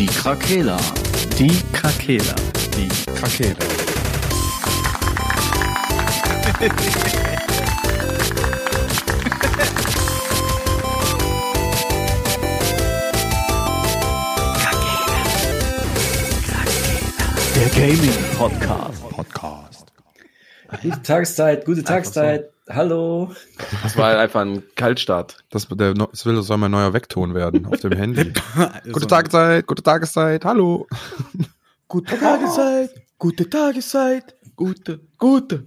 Die Krakela. Die Krakela. Die Krakela. Der Gaming Podcast. Podcast. Gute Tageszeit, gute Tageszeit. Hallo. Das war einfach ein Kaltstart. Das, der, das will, soll mein neuer Weckton werden auf dem Handy. Also, gute Tageszeit, gute Tageszeit, hallo. Gute Tageszeit, gute Tageszeit, gute, gute.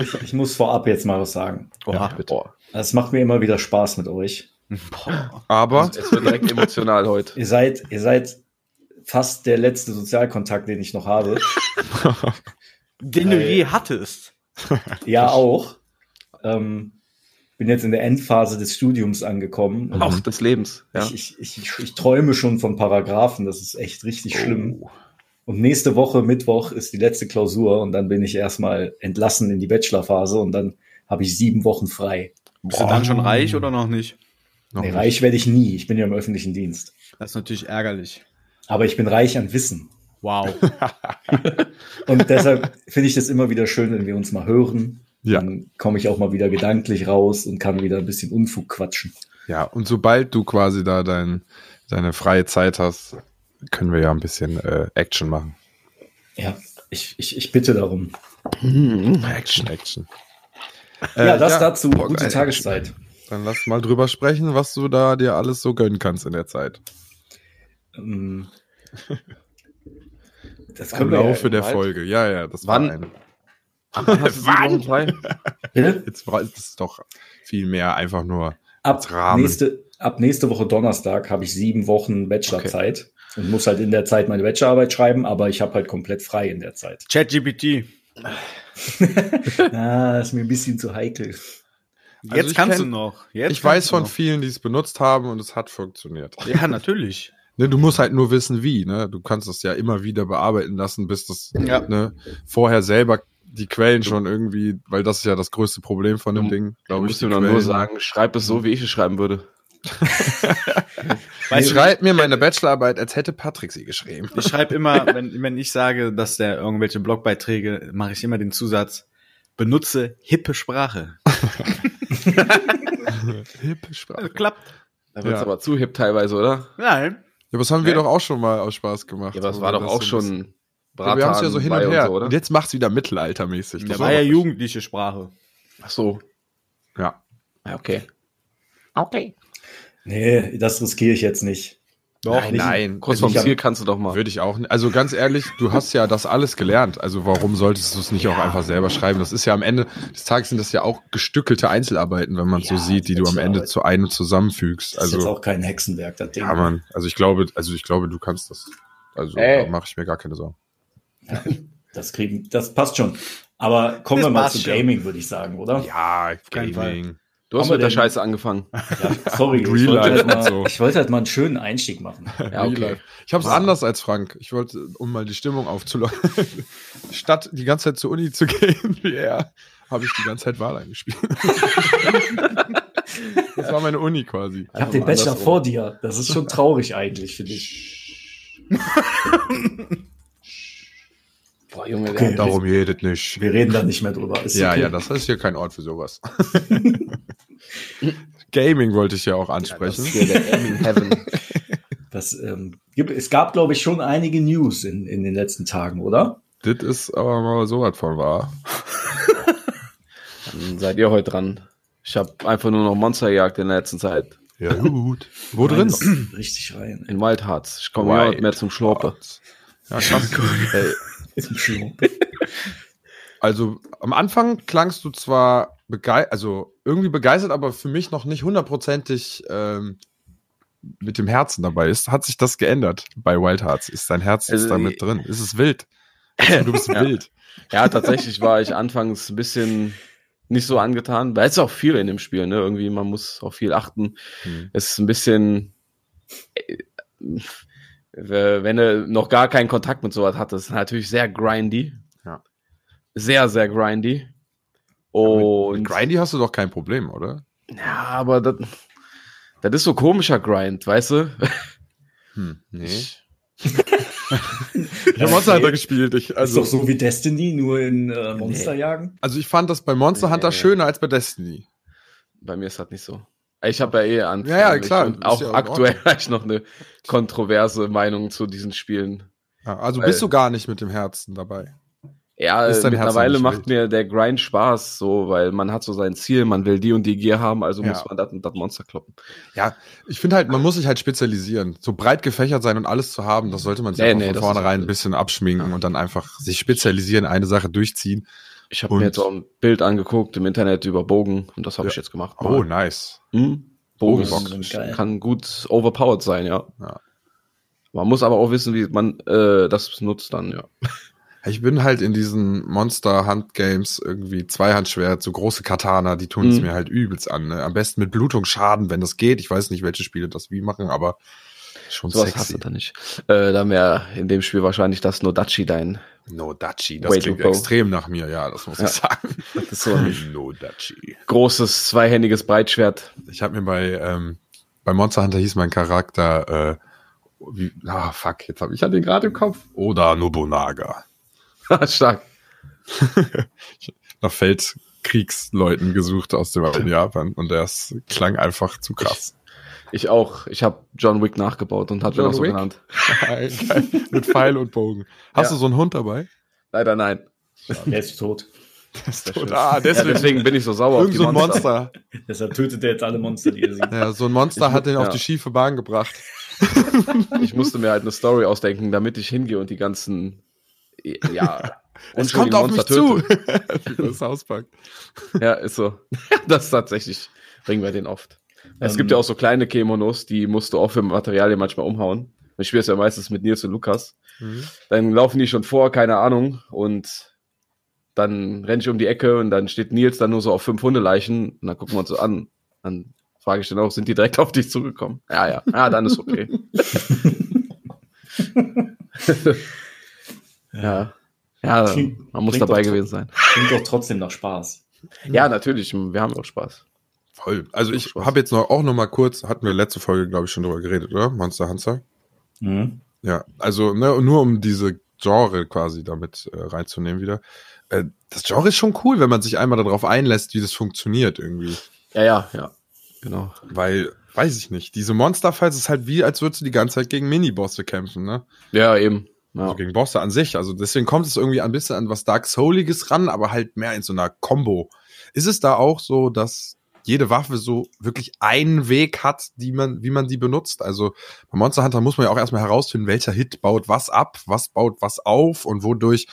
Ich, ich muss vorab jetzt mal was sagen. Oha, bitte. Boah. Es macht mir immer wieder Spaß mit euch. Aber Es wird direkt emotional heute. Ihr seid, ihr seid fast der letzte Sozialkontakt, den ich noch habe. Den du Weil- je hattest. Ja, auch. Ähm, bin jetzt in der Endphase des Studiums angekommen. Auch des Lebens. Ja. ich, ich, ich, ich, träume schon von Paragraphen. Das ist echt richtig schlimm. Oh. Und nächste Woche, Mittwoch, ist die letzte Klausur und dann bin ich erstmal entlassen in die Bachelorphase und dann habe ich sieben Wochen frei. Bist du dann schon reich oder noch nicht? noch Nee, nicht. reich werde ich nie. Ich bin ja im öffentlichen Dienst. Das ist natürlich ärgerlich. Aber ich bin reich an Wissen. Wow. Und deshalb finde ich das immer wieder schön, wenn wir uns mal hören. Ja. Dann komme ich auch mal wieder gedanklich raus und kann wieder ein bisschen Unfug quatschen. Ja, und sobald du quasi da dein, deine freie Zeit hast, können wir ja ein bisschen äh, Action machen. Ja, ich, ich, ich bitte darum. Action, Action. ja, Äh, das dazu. Boah, Gute geil. Tageszeit. Dann lass mal drüber sprechen, was du da dir alles so gönnen kannst in der Zeit. Ähm, Das Im können wir Laufe ja, der. Folge. Ja, ja, das Wann? war ein. Bitte? Jetzt war es doch viel mehr einfach nur. Ab Rahmen. nächste, ab nächste Woche Donnerstag habe ich sieben Wochen Bachelorzeit und muss halt in der Zeit meine Bachelorarbeit schreiben, aber ich habe halt komplett frei in der Zeit. ChatGPT. Ah, ist mir ein bisschen zu heikel. Jetzt Also ich kannst kenn- du noch. Jetzt ich weiß von noch. vielen, die es benutzt haben und es hat funktioniert. Ja, natürlich. Ne, du musst halt nur wissen, wie. Ne? Du kannst das ja immer wieder bearbeiten lassen, bis das Ja. ne, vorher selber die Quellen schon irgendwie, weil das ist ja das größte Problem von dem Du- Ding, glaube ich. musst du doch nur sagen, schreib es so, wie ich es schreiben würde. Weißt du, Schreib mir meine Bachelorarbeit, als hätte Patrick sie geschrieben. ich schreibe immer, wenn, wenn ich sage, dass der irgendwelche Blogbeiträge, mache ich immer den Zusatz, benutze hippe Sprache. Hippe Sprache. Klappt. Da wird's Ja. aber zu hip teilweise, oder? Nein. Ja, was haben wir Ja. doch auch schon mal aus Spaß gemacht. Ja, aber es war wir doch das auch so schon Ja, wir haben es ja so hin und her. so, oder? und jetzt macht's wieder mittelaltermäßig. Der Das war ja jugendliche Sprache. Ach so. Ja. Ja, okay. Nee, das riskiere ich jetzt nicht. Doch, nein, nein. Kurz Also vorm Ziel kannst du doch mal. Würde ich auch nicht. Also ganz ehrlich, du hast ja das alles gelernt. Also warum solltest du es nicht auch einfach selber schreiben? Das ist ja am Ende des Tages sind das ja auch gestückelte Einzelarbeiten, wenn man es so Ja, sieht, die du am Ende zu einem zusammenfügst. Das ist jetzt Also auch kein Hexenwerk, das Ding. ja, man. Also ich glaube, also ich glaube, du kannst das. Also Ey. da mache ich mir gar keine Sorgen. Das kriegen, das passt schon. Aber kommen Das wir mal zu schon. Gaming, würde ich sagen, oder? Ja, Gaming. Du hast Haben wir mit der Scheiße angefangen. Ja, sorry, ich wollte, halt mal, so. ich wollte halt mal einen schönen Einstieg machen. Ja, okay. Ich habe es anders als Frank. Ich wollte, um mal die Stimmung aufzulockern, statt die ganze Zeit zur Uni zu gehen, wie er, habe ich die ganze Zeit Wahl eingespielt. das war meine Uni quasi. Ich habe den mal Bachelor vor dir. Das ist schon traurig eigentlich, finde ich. Boah, Junge, Okay. Darum redet nicht. Wir reden da nicht mehr drüber. Ist Ja, okay. ja, das ist hier kein Ort für sowas. Gaming wollte ich ja auch das ansprechen. ist hier der Gaming Heaven. Das, ähm, gibt, es gab, glaube ich, schon einige News in, in den letzten Tagen, oder? Das ist aber mal so was von wahr. Dann seid ihr heute dran. Ich habe einfach nur noch Monster gejagt in der letzten Zeit. Ja, gut. Wo drin? Richtig rein. In Wild Hearts. Ich komme ja nicht mehr zum Schlurpe. Ja, krass. Ey, Zum Schluck. Also am Anfang klangst du zwar begeistert, also irgendwie begeistert, aber für mich noch nicht hundertprozentig ähm, mit dem Herzen dabei ist. Hat sich das geändert bei Wild Hearts? Ist dein Herz Also, da mit drin? Ist es wild? Also, du bist Ja. wild. Ja, tatsächlich war ich anfangs ein bisschen nicht so angetan, weil es ist auch viel in dem Spiel, ne? Irgendwie, man muss auch viel achten. Hm. Es ist ein bisschen, äh, wenn du noch gar keinen Kontakt mit sowas hattest, natürlich sehr grindy. Ja. Sehr, sehr grindy. Mit, Und mit Grindy hast du doch kein Problem, oder? ja, aber das, das ist so komischer Grind, weißt du? Hm, nee. Ich, habe Monster Hunter gespielt. Ich, Also, ist doch so wie Destiny, nur in äh, Monsterjagen. also ich fand das bei Monster Hunter Nee. schöner als bei Destiny. bei mir ist das nicht so. Ich habe ja eh an. Ja, ja, klar, Und auch ja aktuell habe ich noch eine kontroverse Meinung zu diesen Spielen. Ja, also Weil- bist du gar nicht mit dem Herzen dabei. Ja, mittlerweile macht mir der Grind Spaß, so, weil man hat so sein Ziel, man will die und die Gier haben, also Ja. muss man das und das Monster kloppen. Ja, ich finde halt, man muss sich halt spezialisieren. So breit gefächert sein und alles zu haben, das sollte man sich Nee, nee, von vornherein ein bisschen abschminken und dann einfach sich spezialisieren, eine Sache durchziehen. Ich habe mir jetzt auch ein Bild angeguckt im Internet über Bogen und das habe Ja. ich jetzt gemacht. Oh, nice. Hm? Bogen Geil. kann gut overpowered sein, ja. Ja. Man muss aber auch wissen, wie man äh, das nutzt dann, ja. Ich bin halt in diesen Monster-Hand-Games irgendwie Zweihandschwert, so große Katana, die tun es Mhm. mir halt übelst an. Ne? Am besten mit Blutungsschaden, wenn das geht. Ich weiß nicht, welche Spiele das wie machen, aber schon Sowas hast sexy. du da nicht. Äh, dann wäre in dem Spiel wahrscheinlich das Nodachi dein. No Dachi, das Way klingt extrem nach mir, ja, das muss Ja. ich sagen. Das ist so ein no Dachi. großes, zweihändiges Breitschwert. Ich habe mir bei, ähm, bei Monster Hunter hieß mein Charakter, äh, wie, ah, fuck, jetzt habe ich ja den gerade im Kopf. Oda Nobunaga. Stark. Nach Feldkriegsleuten gesucht aus dem Japan und das klang einfach zu krass. Ich auch. Ich habe John Wick nachgebaut und hat mir noch so Wick? genannt. Geil. Mit Pfeil und Bogen. Hast Ja. du so einen Hund dabei? Leider nein. Der ist tot. Das ist tot. Ah, Ja, deswegen. deswegen bin ich so sauer Irgend so ein Monster. Deshalb tötet er jetzt alle Monster, die er sieht. Ja, so ein Monster Ich- hat den auf ja. die schiefe Bahn gebracht. Ich musste mir halt eine Story ausdenken, damit ich hingehe und die ganzen ja Es kommt auf mich zu. töte. Wie das auspackt. Ja, ist so. Das ist tatsächlich bringen wir den oft. Es Ähm, gibt ja auch so kleine Kemonos, die musst du auch für Materialien manchmal umhauen. Ich spiele es ja meistens mit Nils und Lukas. Dann laufen die schon vor, keine Ahnung, und dann renne ich um die Ecke und dann steht Nils dann nur so auf fünf Hundeleichen und dann gucken wir uns so an. Dann frage ich dann auch, sind die direkt auf dich zugekommen? Ja, ja, ja, dann ist okay. ja. Ja, Klingt- man muss dabei gewesen sein. Klingt doch trotzdem nach Spaß. Ja, natürlich, wir haben auch Spaß. Voll. Also ich habe jetzt noch auch noch mal kurz, hatten wir letzte Folge, glaube ich, schon drüber geredet, oder? Monster Hunter. Mhm. Ja, also ne, nur um diese Genre quasi damit äh, reinzunehmen wieder. Äh, das Genre ist schon cool, wenn man sich einmal darauf einlässt, wie das funktioniert irgendwie. Ja, ja, ja. Genau. Weil, weiß ich nicht, diese Monsterfights ist halt wie, als würdest du die ganze Zeit gegen Minibosse kämpfen, ne? Ja, eben. Ja. Also gegen Bosse an sich. Also deswegen kommt es irgendwie ein bisschen an was Dark Souliges ran, aber halt mehr in so einer Combo. Ist es da auch so, dass jede Waffe so wirklich einen Weg hat, die man, wie man die benutzt? Also bei Monster Hunter muss man ja auch erstmal herausfinden, welcher Hit baut was ab, was baut was auf und wodurch.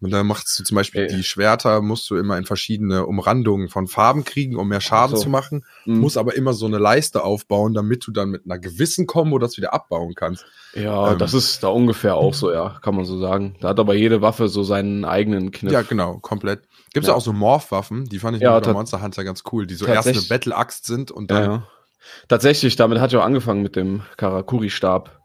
Und da machst du zum Beispiel Äh. die Schwerter, musst du immer in verschiedene Umrandungen von Farben kriegen, um mehr Schaden So. zu machen. Mhm. Muss aber immer so eine Leiste aufbauen, damit du dann mit einer gewissen Combo das wieder abbauen kannst. Ja, Ähm, das ist da ungefähr auch so, ja, kann man so sagen. Da hat aber jede Waffe so seinen eigenen Kniff. Ja, genau, komplett. Gibt's ja, Ja. auch so Morph-Waffen, die fand ich Ja, bei Monster Hunter ganz cool, die so erst eine Battle-Axt sind und Ja, dann. ja. Tatsächlich, damit hat ja auch angefangen mit dem Karakuri-Stab.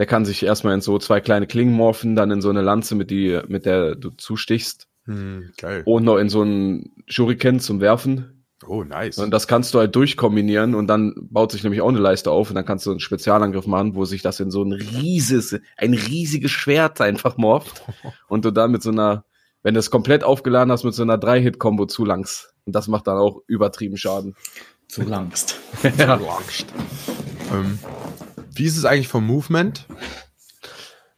Der kann sich erstmal in so zwei kleine Klingen morphen, dann in so eine Lanze, mit, die, mit der du zustichst. Hm, geil. Und noch in so einen Shuriken zum Werfen. Oh, nice. Und das kannst du halt durchkombinieren und dann baut sich nämlich auch eine Leiste auf und dann kannst du einen Spezialangriff machen, wo sich das in so ein rieses, ein riesiges Schwert einfach morpht und du dann mit so einer, wenn du es komplett aufgeladen hast, mit so einer Drei-Hit-Kombo zulangst. Und das macht dann auch übertrieben Schaden. Zu langst. ja. ähm, wie ist es eigentlich vom Movement?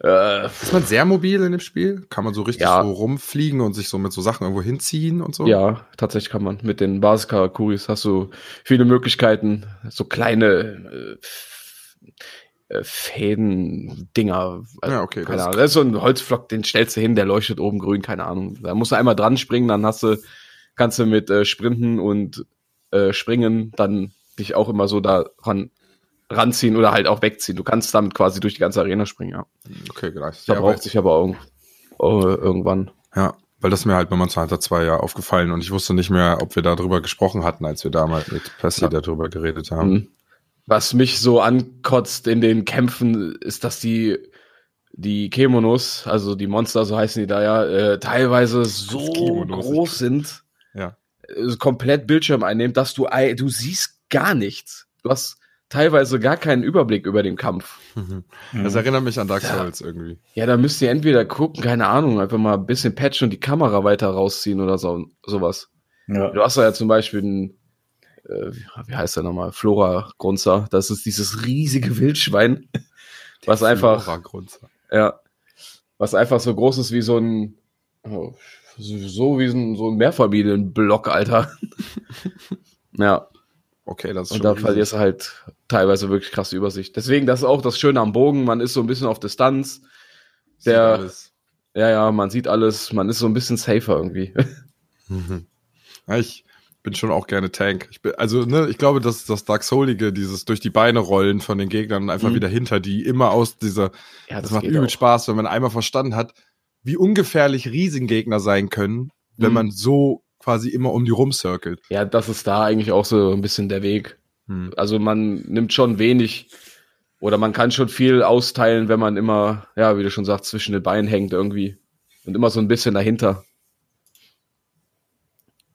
Äh, Ist man sehr mobil in dem Spiel? Kann man so richtig Ja. so rumfliegen und sich so mit so Sachen irgendwo hinziehen und so? ja, tatsächlich kann man. Mit den Basis-Karakuris hast du viele Möglichkeiten, so kleine äh, äh, Fäden-Dinger. Also, Ja, okay, Keine das- Ahnung. Das ist so ein Holzflock, den stellst du hin, der leuchtet oben grün, keine Ahnung. Da musst du einmal dran springen, dann hast du, kannst du mit äh, Sprinten und äh, Springen dann dich auch immer so da ran, ranziehen oder halt auch wegziehen. Du kannst damit quasi durch die ganze Arena springen, ja. Okay, nice. Ja, Verbraucht weil, sich aber irgend, äh, irgendwann. ja, weil das mir halt bei Monster Hunter 2 ja aufgefallen und ich wusste nicht mehr, ob wir darüber gesprochen hatten, als wir damals mit Percy Ja. darüber geredet haben. Mhm. Was mich so ankotzt in den Kämpfen, ist, dass die die Kemonos, also die Monster, so heißen die da ja, äh, teilweise so groß sind, Ja. äh, komplett Bildschirm einnehmen, dass du du siehst gar nichts. Du hast teilweise gar keinen Überblick über den Kampf. Das erinnert mich an Dark Souls irgendwie. Ja, da müsst ihr entweder gucken, keine Ahnung, einfach mal ein bisschen patchen und die Kamera weiter rausziehen oder so, sowas. Ja. Du hast da ja zum Beispiel einen, äh, wie- heißt der nochmal? Flora Grunzer. Das ist dieses riesige Wildschwein, was einfach, Flora Grunzer. ja, was einfach so groß ist wie so ein, oh, so so wie so ein, so ein Mehrfamilienblock, Alter. ja, Okay, das ist und schon da verlierst du halt teilweise wirklich krasse Übersicht. Deswegen, das ist auch das Schöne am Bogen. Man ist so ein bisschen auf Distanz. Der, ja, ja, man sieht alles. Man ist so ein bisschen safer irgendwie. Mhm. Ja, ich bin schon auch gerne Tank. Ich bin, also, ne, ich glaube, dass das Dark Soulige, dieses durch die Beine rollen von den Gegnern und einfach Mhm. wieder hinter die, immer aus dieser, Ja, das, macht geht übel auch. Spaß, wenn man einmal verstanden hat, wie ungefährlich Riesengegner sein können, wenn Mhm. man so quasi immer um die rumcirkelt. Ja, das ist da eigentlich auch so ein bisschen der Weg. Hm. Also man nimmt schon wenig oder man kann schon viel austeilen, wenn man immer, ja, wie du schon sagst, zwischen den Beinen hängt irgendwie und immer so ein bisschen dahinter.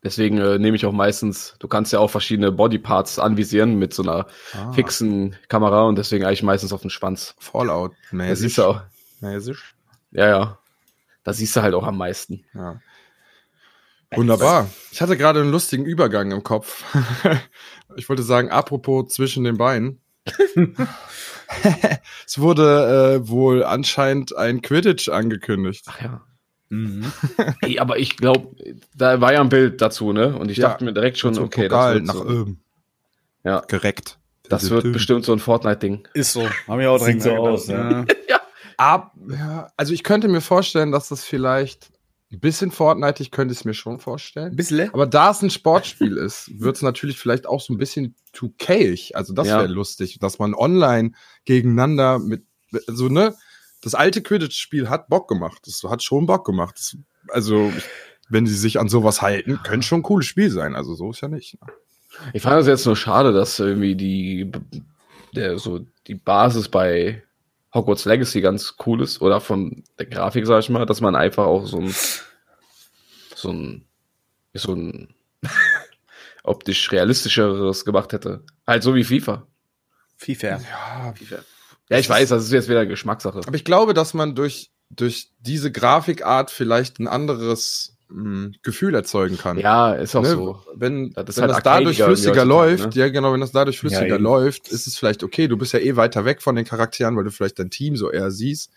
Deswegen äh, nehme ich auch meistens, du kannst ja auch verschiedene Bodyparts anvisieren mit so einer Ah, fixen Kamera und deswegen eigentlich meistens auf den Schwanz. Fallout. Das siehst du auch. Mäßig. Ja, ja. Da siehst du halt auch am meisten. Ja. Wunderbar. Ich hatte gerade einen lustigen Übergang im Kopf. ich wollte sagen, apropos zwischen den Beinen. es wurde äh, wohl anscheinend ein Quidditch angekündigt. Ach ja. Mhm. Ey, aber ich glaube, da war ja ein Bild dazu, ne? Und ich Ja. dachte mir direkt schon, okay, Pokal das nach wird, so, oben ja, gereckt. das wird bestimmt so ein Fortnite-Ding. Ist so. Haben wir auch Sieht direkt so aus, ja. Ab, ja, also ich könnte mir vorstellen, dass das vielleicht ein bisschen Fortnite, ich könnte es mir schon vorstellen. Bisschen. Aber da es ein Sportspiel ist, wird es natürlich vielleicht auch so ein bisschen 2K-ig. Also das Ja. wäre lustig, dass man online gegeneinander mit, also ne, das alte Quidditch-Spiel hat Bock gemacht. Das hat schon Bock gemacht. Das, also, wenn sie sich an sowas halten, könnte schon ein cooles Spiel sein. Also so ist ja nicht. Ne? Ich fand es jetzt nur schade, dass irgendwie die, der, so die Basis bei Hogwarts Legacy ganz cool ist oder von der Grafik, sag ich mal, dass man einfach auch so ein, so ein, so ein optisch realistischeres gemacht hätte. Halt so wie FIFA. FIFA. Ja, Ja, ich weiß, das ist jetzt wieder Geschmackssache. aber ich glaube, dass man durch, durch diese Grafikart vielleicht ein anderes mh, Gefühl erzeugen kann. Ja, ist auch Ne, so. Wenn Das wenn halt das dadurch flüssiger läuft, ne? ja genau, wenn das dadurch flüssiger eben. läuft, ist es vielleicht okay. Du bist ja eh weiter weg von den Charakteren, weil du vielleicht dein Team so eher siehst.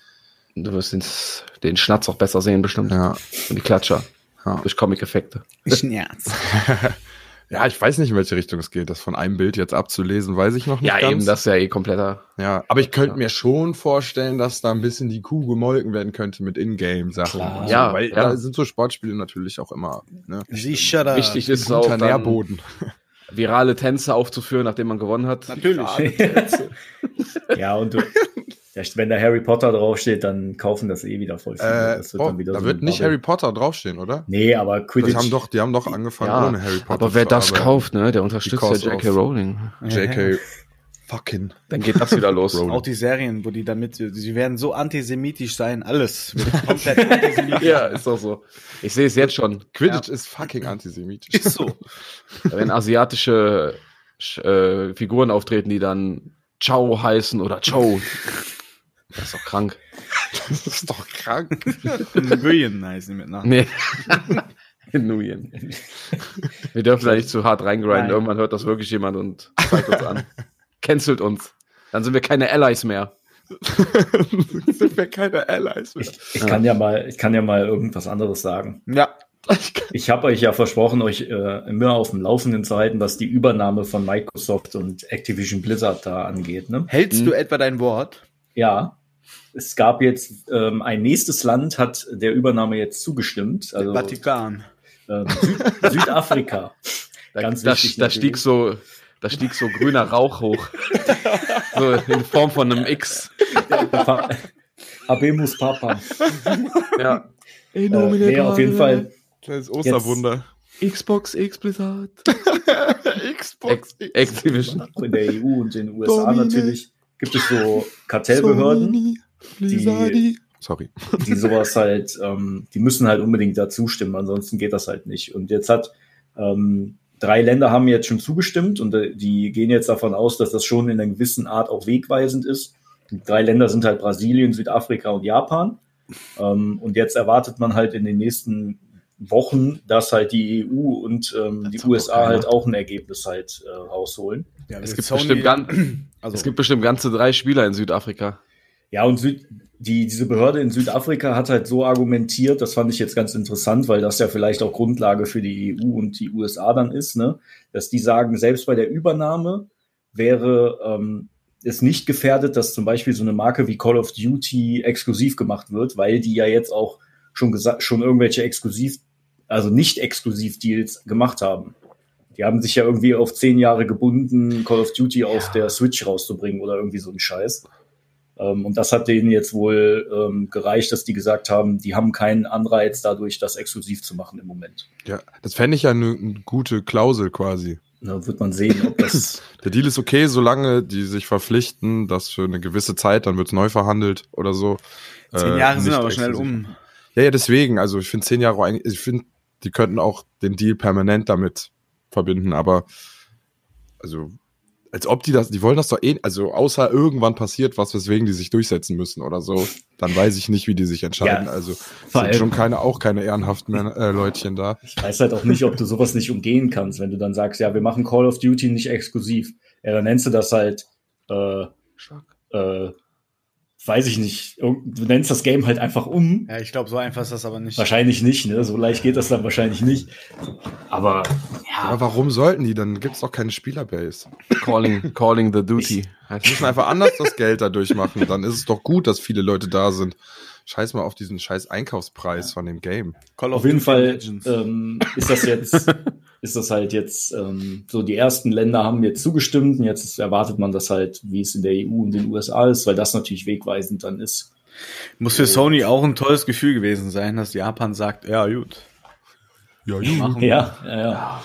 Du wirst den, den Schnatz auch besser sehen, bestimmt. Ja. Und die Klatscher. Ja. Durch Comic-Effekte. Schmerz. Ja, ich weiß nicht, in welche Richtung es geht. Das von einem Bild jetzt abzulesen, weiß ich noch nicht Ja, ganz. eben, das ist ja eh kompletter. ja, aber ich könnte Ja. mir schon vorstellen, dass da ein bisschen die Kuh gemolken werden könnte mit Ingame-Sachen. Also, Ja, weil ja. da sind so Sportspiele natürlich auch immer ne? Sicher da. Wichtig ist auch guter dann, Nährboden. virale Tänze aufzuführen, nachdem man gewonnen hat. Natürlich. ja, und du, wenn da Harry Potter draufsteht, dann kaufen das eh wieder voll viele. Äh, das wird oh, dann wieder da so wird nicht Bubble. Harry Potter draufstehen, oder? Nee, aber Die Quidditch. haben doch, die haben doch angefangen Ja, ohne Harry Potter. aber wer das arbeiten. kauft, ne, der unterstützt ja J.K. Rowling. JK fucking. Dann geht das wieder los. Rowling. Auch die Serien, wo die damit, sie werden so antisemitisch sein, alles. wird komplett antisemitisch. ja, ist doch so. Ich sehe es jetzt schon. Quidditch ist fucking antisemitisch. Ist so. Werden asiatische Sch- äh, Figuren auftreten, die dann Ciao heißen oder Cho. Das ist doch krank. Das ist doch krank. Nguyen heißen die mit Namen. Nee. In Nuyen. Wir dürfen da nicht zu hart reingrinden. Nein. Irgendwann hört das wirklich jemand und zeigt uns an. Cancelt uns. Dann sind wir keine Allies mehr. sind wir keine Allies mehr. Ich, ich kann ja mal, ich kann ja mal irgendwas anderes sagen. Ja. Ich habe euch ja versprochen, euch äh, immer auf dem Laufenden zu halten, was die Übernahme von Microsoft und Activision Blizzard da angeht. Ne? Hältst Hm. du etwa dein Wort? Ja, es gab jetzt ähm, ein nächstes Land hat der Übernahme jetzt zugestimmt, also Vatikan. ähm, Süd Da, Südafrika. Ganz da, wichtig da stieg so, da stieg so grüner Rauch hoch. so in Form von einem X. Pa Habemus Papa. Ja. Äh, nee, auf jeden Fall. Kleines Osterwunder. Xbox X Blizzard. Xbox. Activision. In der EU und in den USA Domine. natürlich gibt es so Kartellbehörden, Sony, Blizzardi. Sorry. die sowas halt, ähm, die müssen halt unbedingt dazu stimmen, ansonsten geht das halt nicht. Und jetzt hat ähm, drei Länder haben jetzt schon zugestimmt und äh, die gehen jetzt davon aus, dass das schon in einer gewissen Art auch wegweisend ist. Die drei Länder sind halt Brasilien, Südafrika und Japan. Ähm, und jetzt erwartet man halt in den nächsten Wochen, dass halt die EU und ähm, die USA halt auch ein Ergebnis halt äh, rausholen. Ja, es, gibt bestimmt ganz, also, es gibt bestimmt ganze drei Spieler in Südafrika. Ja, und Süd, die, diese Behörde in Südafrika hat halt so argumentiert, das fand ich jetzt ganz interessant, weil das ja vielleicht auch Grundlage für die EU und die USA dann ist, ne? dass die sagen, selbst bei der Übernahme wäre ähm, es nicht gefährdet, dass zum Beispiel so eine Marke wie Call of Duty exklusiv gemacht wird, weil die ja jetzt auch schon gesagt, schon irgendwelche exklusiv, also nicht exklusiv Deals gemacht haben. Die haben sich ja irgendwie auf zehn Jahre gebunden, Call of Duty ja. auf der Switch rauszubringen oder irgendwie so ein Scheiß. Ähm, und das hat denen jetzt wohl ähm, gereicht, dass die gesagt haben, die haben keinen Anreiz dadurch, das exklusiv zu machen im Moment. Ja, das fände ich ja eine gute Klausel quasi. Da wird man sehen, ob das. Der Deal ist okay, solange die sich verpflichten, dass für eine gewisse Zeit, dann wird es neu verhandelt oder so. Zehn Jahre äh, sind aber schnell um. Ja, ja, deswegen. Also ich finde zehn Jahre eigentlich, ich finde, die könnten auch den Deal permanent damit verbinden, aber also als ob die das, die wollen das doch eh, also außer irgendwann passiert was, weswegen die sich durchsetzen müssen oder so, dann weiß ich nicht, wie die sich entscheiden. Ja, also sind schon keine, auch keine ehrenhaften äh, Leutchen da. Ich weiß halt auch nicht, ob du sowas nicht umgehen kannst, wenn du dann sagst, ja, wir machen Call of Duty nicht exklusiv. Ja, dann nennst du das halt äh, äh, weiß ich nicht, du nennst das Game halt einfach um. Ja, ich glaube, so einfach ist das aber nicht. Wahrscheinlich nicht, ne? So leicht geht das dann wahrscheinlich nicht. Aber ja. Aber warum sollten die? Dann gibt's doch keine Spielerbase. Calling, calling the duty. Die müssen einfach anders das Geld dadurch machen. Dann ist es doch gut, dass viele Leute da sind. Scheiß mal auf diesen scheiß Einkaufspreis ja. von dem Game. Call auf jeden Fall ähm, ist das jetzt ist das halt jetzt ähm, so, die ersten Länder haben jetzt zugestimmt und jetzt erwartet man das halt, wie es in der EU und den USA ist, weil das natürlich wegweisend dann ist. Muss für Sony auch ein tolles Gefühl gewesen sein, dass Japan sagt, ja gut. Ja, gut. Ja, ja, ja.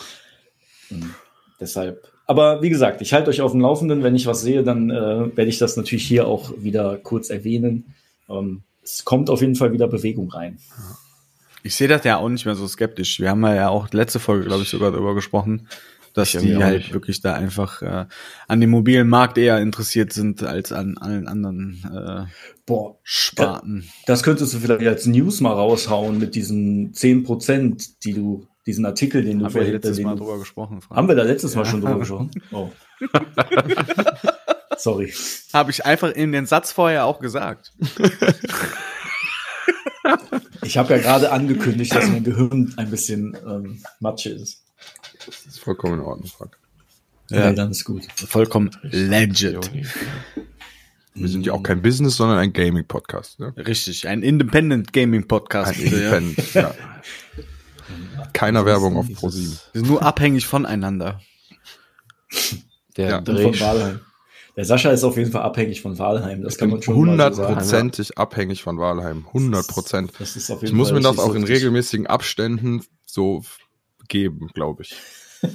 deshalb. Aber wie gesagt, ich halte euch auf dem Laufenden. Wenn ich was sehe, dann äh, werde ich das natürlich hier auch wieder kurz erwähnen. Ähm, es kommt auf jeden Fall wieder Bewegung rein. Ja. Ich sehe das ja auch nicht mehr so skeptisch. Wir haben ja auch letzte Folge, glaube ich, sogar darüber gesprochen, dass ich die halt nicht. wirklich da einfach äh, an dem mobilen Markt eher interessiert sind als an allen anderen äh, Boah, Sparten. Das könntest du vielleicht als News mal raushauen mit diesen zehn Prozent, die du, diesen Artikel, den du vorhin letztes Mal drüber gesprochen. Frank. Haben wir da letztes ja. Mal schon drüber gesprochen? Oh. Sorry. Habe ich einfach in den Satz vorher auch gesagt. Ich habe ja gerade angekündigt, dass mein Gehirn ein bisschen ähm, Matsche ist. Das ist vollkommen in Ordnung, Frank. Ja, nee, dann ist gut. Vollkommen legit. Wir sind ja auch kein Business, sondern ein Gaming-Podcast. Ne? Richtig, ein Independent Gaming-Podcast. Ein Independent, ja. ja. Keiner Werbung auf ProSieben. Wir sind nur abhängig voneinander. Der ja. Dreh von Walheim. Der Sascha ist auf jeden Fall abhängig von Wahlheim. Das kann man schon Hundertprozentig so abhängig von Wahlheim. 100 Prozent. Ich muss mir das auch in regelmäßigen Abständen so geben, glaube ich.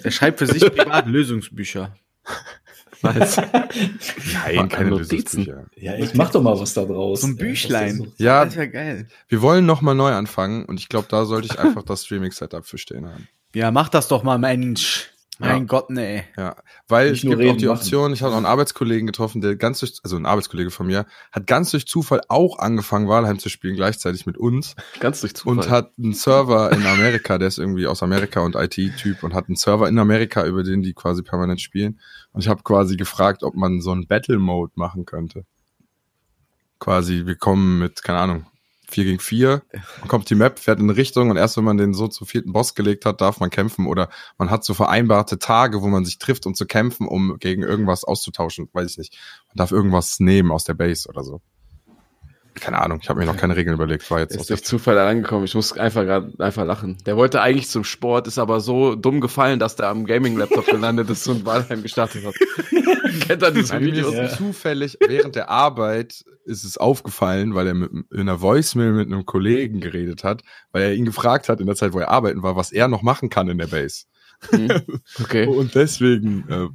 Er schreibt für sich privat Lösungsbücher. Was? Nein, keine Lösungsbücher. Ja, ich mach doch mal was da draus. So ein Büchlein. Ja, das wäre geil. Wir wollen noch mal neu anfangen und ich glaube, da sollte ich einfach das Streaming-Setup für stehen haben. Ja, mach das doch mal, Mensch. Mein ja. Gott, nee. Ja, weil Nicht es gibt auch die Option, ich habe auch einen Arbeitskollegen getroffen, der ganz durch, also ein Arbeitskollege von mir, hat ganz durch Zufall auch angefangen, Wahlheim zu spielen, gleichzeitig mit uns. Ganz durch Zufall. Und hat einen Server in Amerika, der ist irgendwie aus Amerika und IT-Typ und hat einen Server in Amerika, über den die quasi permanent spielen. Und ich habe quasi gefragt, ob man so einen Battle-Mode machen könnte. Quasi, wir kommen mit, keine Ahnung, 4 gegen 4. Man kommt die Map, fährt in eine Richtung und erst wenn man den so zu vierten Boss gelegt hat, darf man kämpfen. Oder man hat so vereinbarte Tage, wo man sich trifft, um zu kämpfen, um gegen irgendwas auszutauschen. Weiß ich nicht. Man darf irgendwas nehmen aus der Base oder so. Keine Ahnung, ich habe mir noch keine Regeln überlegt. War jetzt ist durch Zufall angekommen. Ich muss einfach gerade einfach lachen. Der wollte eigentlich zum Sport, ist aber so dumm gefallen, dass der am Gaming-Laptop gelandet ist und Walheim gestartet hat. Kennt er dieses Video? Ja. Zufällig während der Arbeit ist es aufgefallen, weil er mit in einer Voicemail mit einem Kollegen geredet hat, weil er ihn gefragt hat in der Zeit, wo er arbeiten war, was er noch machen kann in der Base. Mhm. Okay. und deswegen äh,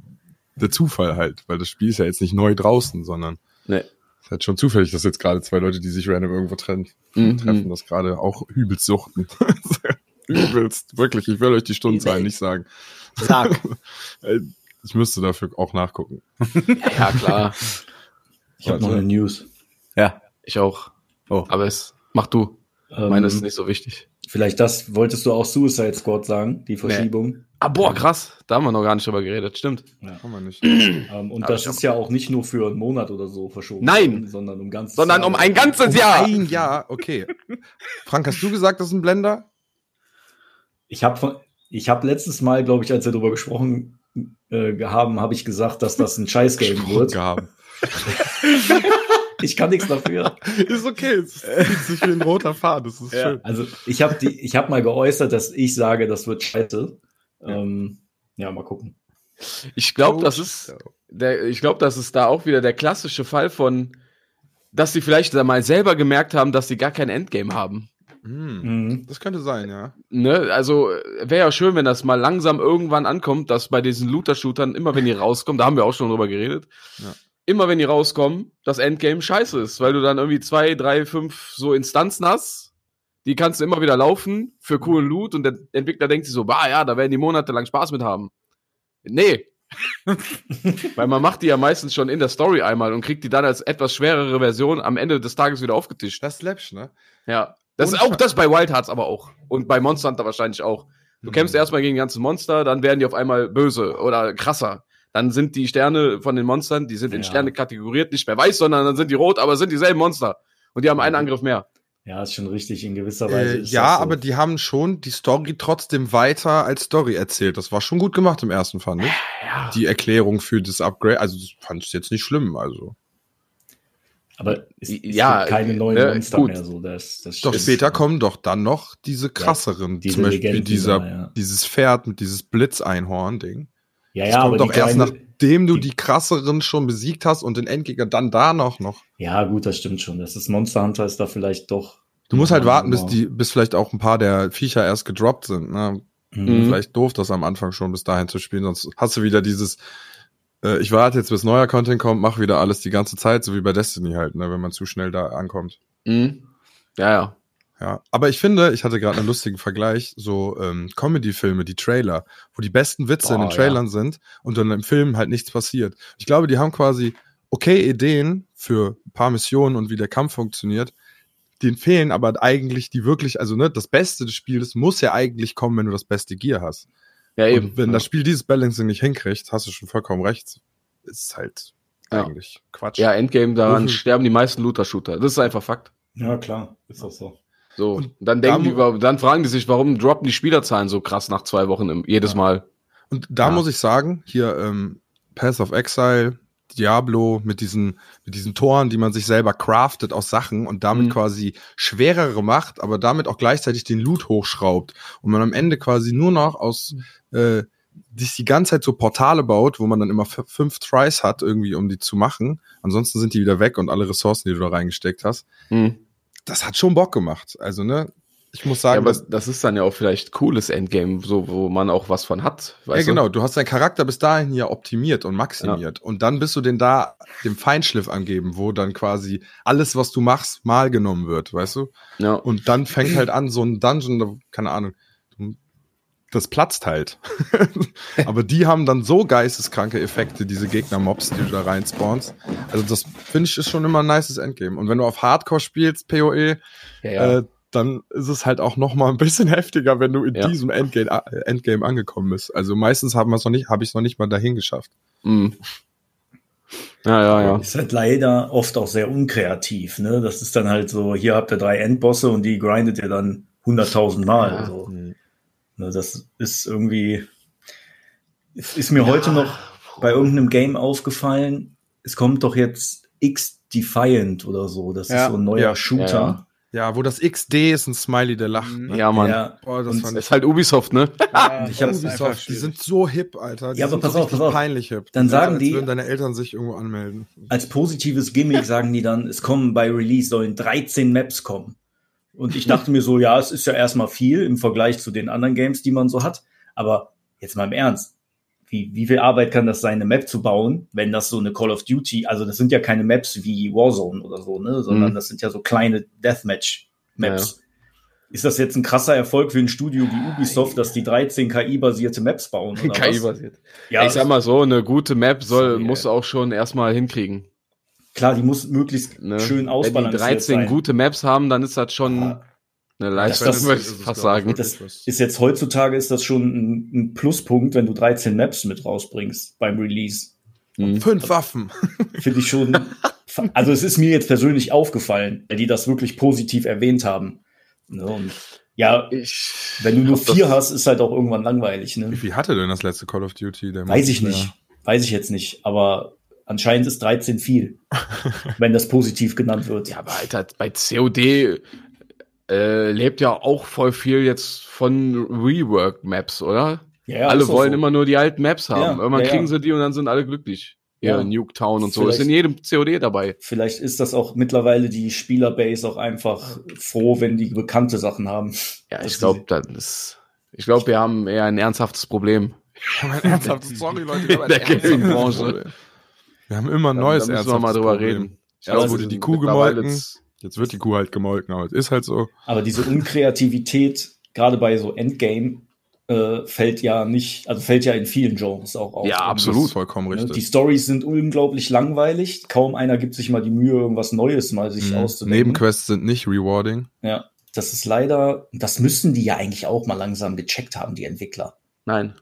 der Zufall halt, weil das Spiel ist ja jetzt nicht neu draußen, sondern nee. Ist halt schon zufällig, dass jetzt gerade zwei Leute, die sich random irgendwo trennen, mhm. treffen, das gerade auch übelst suchten. Übelst, wirklich. Ich will euch die Stundenzahlen nicht sagen. Sag. ich müsste dafür auch nachgucken. Ja, klar. Ich habe noch eine News. Ja. Ich auch. Oh. Aber es mach du. Ähm, Meine ist nicht so wichtig. Vielleicht das, wolltest du auch Suicide Squad sagen, die Verschiebung? Ah, boah, krass. Da haben wir noch gar nicht drüber geredet. Stimmt. Kann man nicht. Ähm, und Aber das ist ja auch nicht nur für einen Monat oder so verschoben. Nein! worden, sondern um ganz Sondern um ein ganzes Jahr. Ein Jahr, okay. Frank, hast du gesagt, das ist ein Blender? Ich habe ich hab letztes Mal, glaube ich, als wir darüber gesprochen äh, haben, habe ich gesagt, dass das ein Scheiß-Game wird. Gehabt. Ich kann nichts dafür. Ist okay, es zieht sich wie ein roter Faden, das ist schön. Also ich habe die, ich habe mal geäußert, dass ich sage, das wird scheiße. Ähm, ja, mal gucken. Ich glaube, das ist der, ich glaube, das ist da auch wieder der klassische Fall von, dass sie vielleicht da mal selber gemerkt haben, dass sie gar kein Endgame haben. Hm, Mhm. Das könnte sein, ja. Ne? Also wäre ja schön, wenn das mal langsam irgendwann ankommt, dass bei diesen Looter-Shootern, immer wenn die rauskommen, da haben wir auch schon drüber geredet, Ja. Immer wenn die rauskommen, das Endgame scheiße ist, weil du dann irgendwie zwei, drei, fünf so Instanzen hast, die kannst du immer wieder laufen für coolen Loot und der Entwickler denkt sich so, bah ja, da werden die monatelang Spaß mit haben. Nee. weil man macht die ja meistens schon in der Story einmal und kriegt die dann als etwas schwerere Version am Ende des Tages wieder aufgetischt. Das ist läppsch, ne? Ja. Das Und ist auch das bei Wild Hearts aber auch. Und bei Monster Hunter wahrscheinlich auch. Du Mhm. kämpfst erstmal gegen die ganzen Monster, dann werden die auf einmal böse oder krasser. Dann sind die Sterne von den Monstern, die sind in Ja. Sterne kategoriert, nicht mehr weiß, sondern dann sind die rot, aber sind dieselben Monster. Und die haben einen Angriff mehr. Ja, ist schon richtig in gewisser Weise. Äh, ist ja, so. aber die haben schon die Story trotzdem weiter als Story erzählt. Das war schon gut gemacht im ersten, fand ich. Ja. Die Erklärung für das Upgrade, also das fand ich jetzt nicht schlimm, also. aber es, es Ja, gibt keine neuen ne, Monster gut. mehr. So, das, das Doch später kommen doch dann noch diese krasseren, diese zum Beispiel Legenden dieser, da, ja. dieses Pferd mit dieses Blitzeinhorn-Ding. Ja, Das ja, kommt aber doch erst nachdem du die- die krasseren schon besiegt hast und den Endgegner dann da noch noch. Ja, gut, das stimmt schon. Das ist Monster Hunter ist da vielleicht doch. Du musst halt warten, bis die, bis vielleicht auch ein paar der Viecher erst gedroppt sind. Ne? Mhm. Vielleicht doof, das am Anfang schon bis dahin zu spielen, sonst hast du wieder dieses, äh, ich warte jetzt, bis neuer Content kommt, mach wieder alles die ganze Zeit, so wie bei Destiny halt, ne, wenn man zu schnell da ankommt. Mhm. Ja, ja. Ja, aber ich finde, ich hatte gerade einen lustigen Vergleich, so ähm, Comedy-Filme, die Trailer, wo die besten Witze in den Boah, Trailern sind und dann im Film halt nichts passiert. Ich glaube, die haben quasi okay Ideen für ein paar Missionen und wie der Kampf funktioniert. Denen fehlen aber eigentlich die wirklich, also ne, das Beste des Spiels muss ja eigentlich kommen, wenn du das beste Gear hast. Ja, eben. Und wenn ja. das Spiel dieses Balancing nicht hinkriegt, hast du schon vollkommen recht. Ist halt Ja. eigentlich Quatsch. ja, Endgame, daran Mhm. sterben die meisten Looter-Shooter. Das ist einfach Fakt. Ja, klar, ist auch so. So. Und dann da denken die, mu- über- dann fragen die sich, warum droppen die Spielerzahlen so krass nach zwei Wochen im, jedes Ja. Mal. Und da Ja. muss ich sagen, hier ähm, Path of Exile, Diablo mit diesen, mit diesen Toren, die man sich selber craftet aus Sachen und damit Mhm. quasi schwerere macht, aber damit auch gleichzeitig den Loot hochschraubt und man am Ende quasi nur noch aus äh, sich die ganze Zeit so Portale baut, wo man dann immer fünf Tries hat, irgendwie, um die zu machen. Ansonsten sind die wieder weg und alle Ressourcen, die du da reingesteckt hast. Mhm. Das hat schon Bock gemacht. Also, ne, ich muss Ja, sagen, aber dass, das ist dann ja auch vielleicht cooles Endgame, so, wo man auch was von hat. Ja, weißt genau. Du hast deinen Charakter bis dahin ja optimiert und maximiert. Und dann bist du den da dem Feinschliff angeben, wo dann quasi alles, was du machst, mal genommen wird, weißt du? Du? Ja. Und dann fängt halt an, so ein Dungeon, keine Ahnung, das platzt halt. Aber die haben dann so geisteskranke Effekte, diese Gegner-Mobs, die du da rein spawnst. Also das finde ich ist schon immer ein nices Endgame. Und wenn du auf Hardcore spielst, PoE, ja, ja. äh, dann ist es halt auch noch mal ein bisschen heftiger, wenn du in Ja. diesem Endgame, äh, Endgame angekommen bist. Also meistens haben wir es noch nicht, habe ich es noch nicht mal dahin geschafft. Mhm. Ja, ja, ja. Ist halt leider oft auch sehr unkreativ, ne? Das ist dann halt so, hier habt ihr drei Endbosse und die grindet ihr dann 100.000 Mal. Ja. Also, ne, das ist irgendwie, es ist mir heute noch bei irgendeinem Game aufgefallen, es kommt doch jetzt X Defiant oder so. Das Ja. ist so ein neuer Ja. Shooter. Ja, Ja, wo das XD ist ein Smiley, der lacht. Ne? Ja, Mann. Ja, Boah, das und ist halt Ubisoft, ne? Ja, Ich hab Ubisoft, die sind so hip, Alter. Die Ja, aber sind pass so auf, pass auf. peinlich hip. Dann Ja, sagen als die- würden deine Eltern sich irgendwo anmelden. als positives Gimmick sagen die dann, es kommen bei Release sollen 13 Maps kommen. Und ich dachte mir so, ja, es ist ja erstmal viel im Vergleich zu den anderen Games, die man so hat. Aber jetzt mal im Ernst. Wie, wie viel Arbeit kann das sein, eine Map zu bauen, wenn das so eine Call of Duty, also das sind ja keine Maps wie Warzone oder so, ne, sondern Mhm. das sind ja so kleine Deathmatch-Maps. Ist das jetzt ein krasser Erfolg für ein Studio wie Ubisoft, dass die 13 KI-basierte Maps bauen? KI-basiert. Ja, ich sag mal so, eine gute Map soll, muss auch schon erstmal hinkriegen. Klar, die muss möglichst ne? schön ausbalanciert sein. Wenn die 13 sein. gute Maps haben, dann ist das schon ja. eine Leistung, das, würde ich fast sagen. Das ist jetzt heutzutage ist das schon ein, ein, Pluspunkt, wenn du 13 Maps mit rausbringst beim Release. Mhm. Fünf Waffen. Finde ich schon. also es ist mir jetzt persönlich aufgefallen, die das wirklich positiv erwähnt haben. Ne, und ja, ich, wenn du nur vier hast, ist halt auch irgendwann langweilig. Ne? Wie viel hatte denn das letzte Call of Duty? Weiß ich nicht. Weiß ich jetzt nicht. Aber anscheinend ist 13 viel, wenn das positiv genannt wird. Ja, aber Alter, bei COD äh, lebt ja auch voll viel jetzt von Rework-Maps, oder? Ja, alle wollen so. immer nur die alten Maps haben. Ja, Irgendwann ja, kriegen sie die und dann sind alle glücklich ja. Nuketown und so. Ist in jedem COD dabei. Vielleicht ist das auch mittlerweile die Spielerbase auch einfach froh, wenn die bekannte Sachen haben. Ja, ich glaube, das ist, ich glaube, wir haben eher ein ernsthaftes Problem. ein ernsthaftes, sorry Leute, in der Gaming-Branche. Wir haben immer ein neues da müssen wir mal drüber Problem. reden. Ich Erst wurde die Kuh gemolken, jetzt wird die Kuh halt gemolken, aber es ist halt so. Aber diese Unkreativität, gerade bei so Endgame, äh, fällt ja nicht, also fällt ja in vielen Genres auch auf. Ja, absolut. vollkommen richtig. Die Stories sind unglaublich langweilig. Kaum einer gibt sich mal die Mühe, irgendwas Neues mal sich mhm. auszudenken. Nebenquests sind nicht rewarding. Ja, das ist leider, das müssten die ja eigentlich auch mal langsam gecheckt haben, die Entwickler. Nein.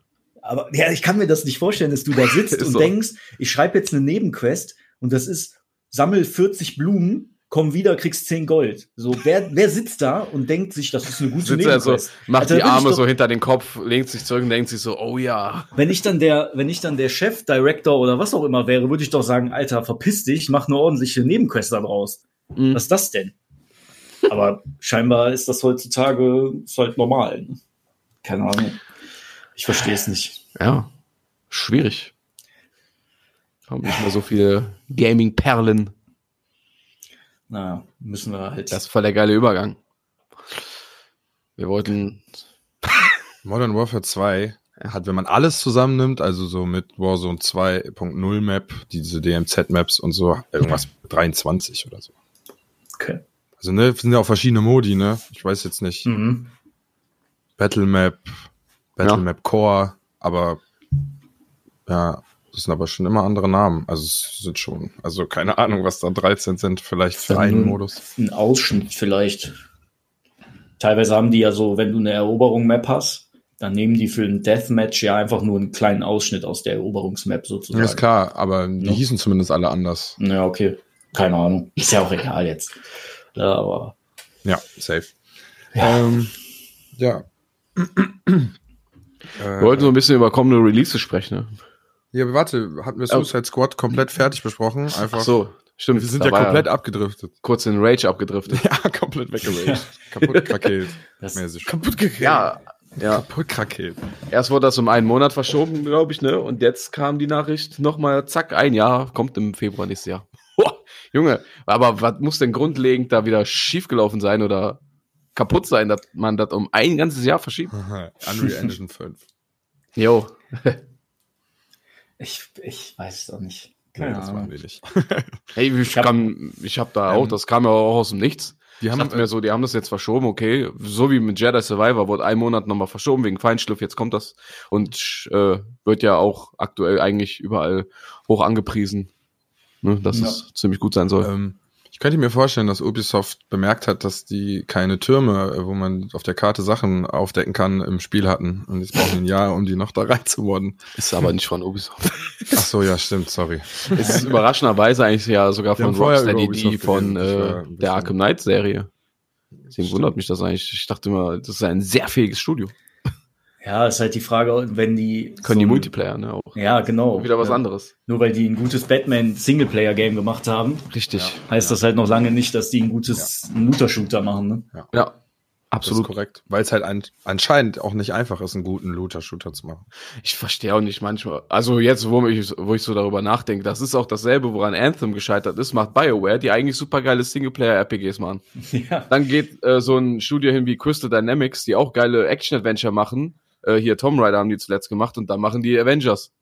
Aber ja, ich kann mir das nicht vorstellen, dass du da sitzt und so. denkst, ich schreibe jetzt eine Nebenquest und das ist, sammel 40 Blumen komm wieder, kriegst 10 Gold. So, wer, wer sitzt da und denkt sich, das ist eine gute Sitzt er so, macht also, die Arme doch, so hinter den Kopf, legt sich zurück und denkt sich so, oh ja. Wenn ich dann der, wenn ich dann der Chef, Director oder was auch immer wäre, würde ich doch sagen, Alter, verpiss dich, mach eine ordentliche Nebenquest da draus. Mhm. Was ist das denn? Aber scheinbar ist das heutzutage ist halt normal. Ne? Keine Ahnung. Ich verstehe es nicht. Ja, schwierig. Haben nicht mehr so viele Gaming-Perlen naja, müssen wir halt. Das ist voll der geile Übergang. Wir wollten. Modern Warfare 2 hat, wenn man alles zusammennimmt, also so mit Warzone 2.0 Map, diese DMZ-Maps und so, irgendwas 23 oder so. Okay. Also, ne, sind ja auch verschiedene Modi, ne? Ich weiß jetzt nicht. Mhm. Battle Map, Battle ja. Map Core, aber ja, das sind aber schon immer andere Namen. Also es sind schon, also keine Ahnung, was da 13 sind, vielleicht für einen Modus. Ein Ausschnitt vielleicht. Teilweise haben die ja so, wenn du eine Eroberung-Map hast, dann nehmen die für ein Deathmatch ja einfach nur einen kleinen Ausschnitt aus der Eroberungsmap sozusagen. Ja, ist klar, aber die ja. hießen zumindest alle anders. Ja, okay. Keine Ahnung. Ist ja auch egal jetzt. Ja, aber. Ja, safe. Ja. Ähm, ja. Wir wollten so ein bisschen über kommende Releases sprechen, ne? Ja, warte, hatten wir Suicide Squad komplett fertig besprochen? Einfach. Ach so, stimmt. Wir sind ja komplett ja abgedriftet. Kurz in Rage abgedriftet. ja, komplett weggeraged. kaputt krakeelt. Kaputt krakeelt. Ja, ja. Kaputt krakeelt. Erst wurde das um einen Monat verschoben, glaube ich, ne? Und jetzt kam die Nachricht nochmal, zack, ein Jahr, kommt im Februar nächstes Jahr. Boah, Junge, aber was muss denn grundlegend da wieder schiefgelaufen sein oder kaputt sein, dass man das um ein ganzes Jahr verschiebt? Unreal Engine 5. Jo. Ich, ich weiß es doch nicht. Keine ja, das Ahnung. nicht. hey, ich, hab, ich habe da auch, ähm, das kam ja auch aus dem Nichts. Die haben mir so, die haben das jetzt verschoben, okay. So wie mit Jedi Survivor wurde ein Monat nochmal verschoben wegen Feinschliff, jetzt kommt das und äh, wird ja auch aktuell eigentlich überall hoch angepriesen, ne, dass ja. es ziemlich gut sein soll. Ähm, ich könnte mir vorstellen, dass Ubisoft bemerkt hat, dass die keine Türme, äh, wo man auf der Karte Sachen aufdecken kann, im Spiel hatten. Und jetzt brauchen ein Jahr, um die noch da reinzuworden. Ist aber nicht von Ubisoft. Ach so, ja, stimmt, sorry. Es ist überraschenderweise eigentlich ja sogar von Rocksteady, die von äh, der Arkham Knight Serie. Deswegen wundert mich das eigentlich. Ich dachte immer, das ist ein sehr fähiges Studio. Ja, ist halt die Frage, wenn die. Können so die Multiplayer, ne? Auch. Ja, genau. Wieder was ja. anderes. Nur weil die ein gutes Batman-Singleplayer-Game gemacht haben. Richtig. Ja. Heißt ja. das halt noch lange nicht, dass die ein gutes ja. Looter-Shooter machen, ne? Ja. ja. Absolut. korrekt. Weil es halt an, anscheinend auch nicht einfach ist, einen guten Looter-Shooter zu machen. Ich verstehe auch nicht manchmal. Also jetzt, wo ich, wo ich so darüber nachdenke, das ist auch dasselbe, woran Anthem gescheitert ist, macht BioWare, die eigentlich super geile Singleplayer-RPGs machen. Ja. Dann geht äh, so ein Studio hin wie Crystal Dynamics, die auch geile Action-Adventure machen äh, hier Tom Rider haben die zuletzt gemacht und da machen die Avengers.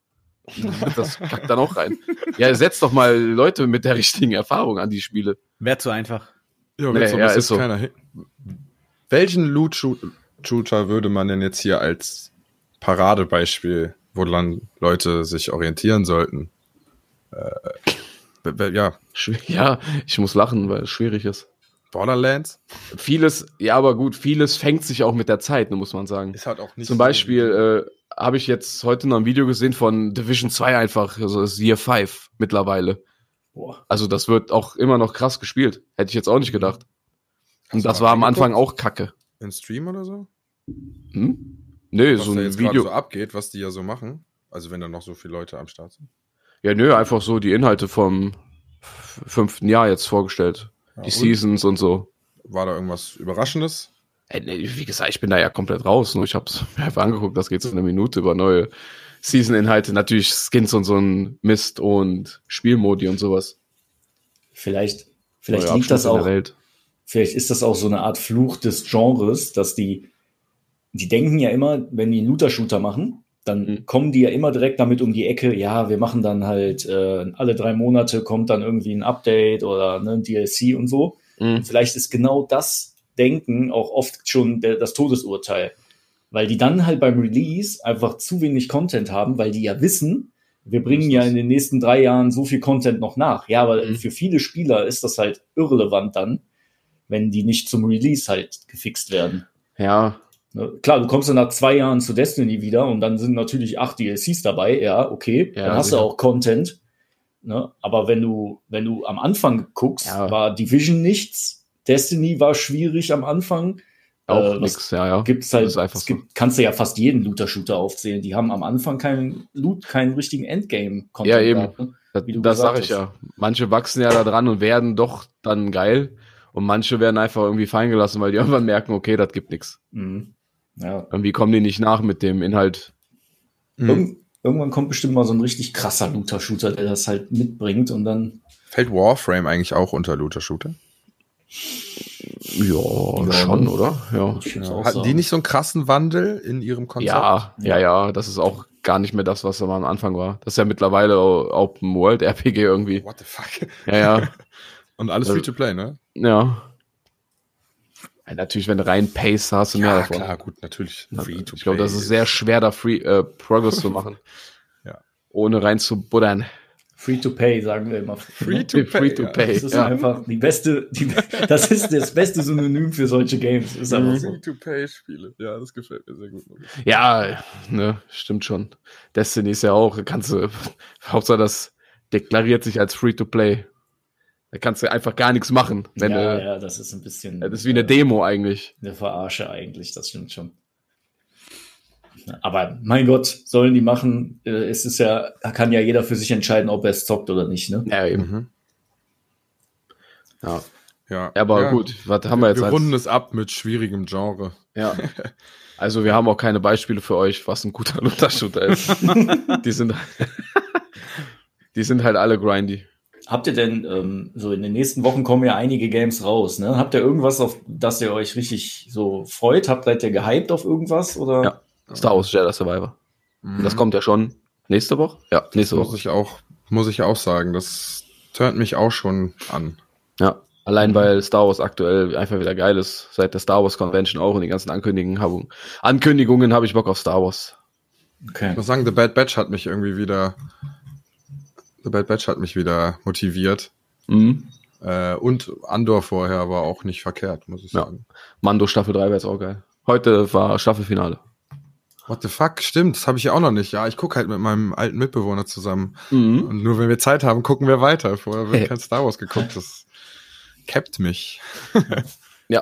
das kackt dann auch rein. Ja, setzt doch mal Leute mit der richtigen Erfahrung an die Spiele. Wäre zu einfach. Ja, nee, so, ja ist so. Keiner hin. welchen Loot-Shooter würde man denn jetzt hier als Paradebeispiel, wo dann Leute sich orientieren sollten? Äh, ja. Ja, ich muss lachen, weil es schwierig ist. Borderlands? Vieles, ja, aber gut, vieles fängt sich auch mit der Zeit, ne, muss man sagen. Ist halt auch nicht Zum Beispiel äh, habe ich jetzt heute noch ein Video gesehen von Division 2 einfach, also das ist Year 5 mittlerweile. Boah. Also das wird auch immer noch krass gespielt. Hätte ich jetzt auch nicht gedacht. Und das war am Anfang auch kacke. In Stream oder so? Hm? Nee, was so da ein jetzt Video. so abgeht, was die ja so machen. Also wenn da noch so viele Leute am Start sind. Ja, nö, einfach so die Inhalte vom fünften Jahr jetzt vorgestellt. Ja, die und? Seasons und so. War da irgendwas Überraschendes? Äh, nee, Wie gesagt, ich bin da ja komplett raus. Nur ich hab's mir einfach angeguckt, das geht so eine Minute über neue Season-Inhalte. Natürlich Skins und so ein Mist und Spielmodi und sowas. Vielleicht, vielleicht Neue liegt das auch, der Welt. vielleicht ist das auch so eine Art Fluch des Genres, dass die, die denken ja immer, wenn die einen Looter-Shooter machen, dann Mhm. kommen die ja immer direkt damit um die Ecke, ja, wir machen dann halt äh, alle drei Monate kommt dann irgendwie ein Update oder ne, ein DLC und so. Mhm. Vielleicht ist genau das Denken auch oft schon der, das Todesurteil. Weil die dann halt beim Release einfach zu wenig Content haben, weil die ja wissen, wir bringen ja in den nächsten drei Jahren so viel Content noch nach. Ja, aber Mhm. für viele Spieler ist das halt irrelevant dann, wenn die nicht zum Release halt gefixt werden. Ja? Klar, du kommst dann nach zwei Jahren zu Destiny wieder und dann sind natürlich acht DLCs dabei, ja, okay, Ja, dann hast sicher. du auch Content. Ne? Aber wenn du, wenn du am Anfang guckst, Ja. war Division nichts, Destiny war schwierig am Anfang. auch Äh, nix, ja, ja. Gibt's halt, es gibt, kannst du ja fast jeden Looter-Shooter aufzählen. Die haben am Anfang keinen Loot, keinen richtigen Endgame-Content. Ja, eben. gehabt, ne? Das, das gesagt sag ich ja. Manche wachsen ja da dran und werden doch dann geil. Und manche werden einfach irgendwie fallen gelassen, weil die irgendwann merken, okay, das gibt nichts. Mhm. Ja. Irgendwie kommen die nicht nach mit dem Inhalt. Mhm. Irgend, irgendwann kommt bestimmt mal so ein richtig krasser Looter-Shooter, der das halt mitbringt und dann Fällt Warframe eigentlich auch unter Looter-Shooter? Ja, Ja, schon, oder? Ja. Hatten die nicht so einen krassen Wandel in ihrem Konzept? Ja, ja, ja, das ist auch gar nicht mehr das, was am Anfang war. Das ist ja mittlerweile Open World RPG irgendwie. What the fuck? Ja, ja, Und alles Also- Free-to-Play, ne? ja. Ja natürlich, wenn du rein Pace hast du mehr Ja, davon. klar, gut, natürlich. Free-to-Play. Ich glaube, das ist sehr schwer, da Free äh, Progress zu machen. Ja. Ohne rein zu buddern. Free to pay, sagen wir immer. Free to Free pay. to ja. pay. Das ist Ja. einfach die beste, die, das ist das beste Synonym für solche Games. Ist einfach so. Free-to-Pay-Spiele. Ja, das gefällt mir sehr gut. Ja, ne, stimmt schon. Destiny ist ja auch, kannst du, Hauptsache das deklariert sich als Free-to-Play. Da kannst du einfach gar nichts machen. Wenn ja, du, ja, das ist ein bisschen. Das ist wie eine Demo eigentlich. Eine Verarsche eigentlich, das stimmt schon. Aber mein Gott, sollen die machen. Äh, Es ist ja, kann ja jeder für sich entscheiden, ob er es zockt oder nicht, ne? Ja, eben. Mhm. Ja. Ja. Aber ja. gut, was haben wir jetzt Wir als, runden es ab mit schwierigem Genre. Ja. Also wir haben auch keine Beispiele für euch, was ein guter Looter-Shooter ist. die sind, die sind halt alle grindy. Habt ihr denn, ähm, so in den nächsten Wochen kommen ja einige Games raus, ne? Habt ihr irgendwas, auf das ihr euch richtig so freut? Habt seid ihr gehypt auf irgendwas? Oder? Ja. Star Wars Jedi Survivor. Das kommt ja schon nächste Woche? Ja, nächste muss Woche. ich auch, muss ich auch sagen. Das turnt mich auch schon an. Ja. Allein weil Star Wars aktuell einfach wieder geil ist, seit der Star Wars Convention auch und die ganzen Ankündigungen habe Ankündigungen habe ich Bock auf Star Wars. Okay. Ich muss sagen, The Bad Batch hat mich irgendwie wieder, The Bad Batch hat mich wieder motiviert. Mhm. Äh, und Andor vorher war auch nicht verkehrt, muss ich Ja. sagen. Mando Staffel 3 wäre jetzt auch geil. Heute war Staffelfinale. What the fuck? Stimmt, das habe ich ja auch noch nicht. Ja, ich gucke halt mit meinem alten Mitbewohner zusammen. Mhm. Und nur wenn wir Zeit haben, gucken wir weiter. Vorher wird Hey. kein Star Wars geguckt. Das capt mich.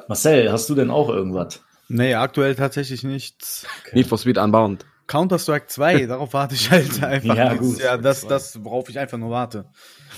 Marcel, hast du denn auch irgendwas? Nee, aktuell tatsächlich nichts. Need for Speed Unbound. Counter-Strike 2, darauf warte ich halt einfach. Ja, Das gut. Ja, das, das, worauf ich einfach nur warte.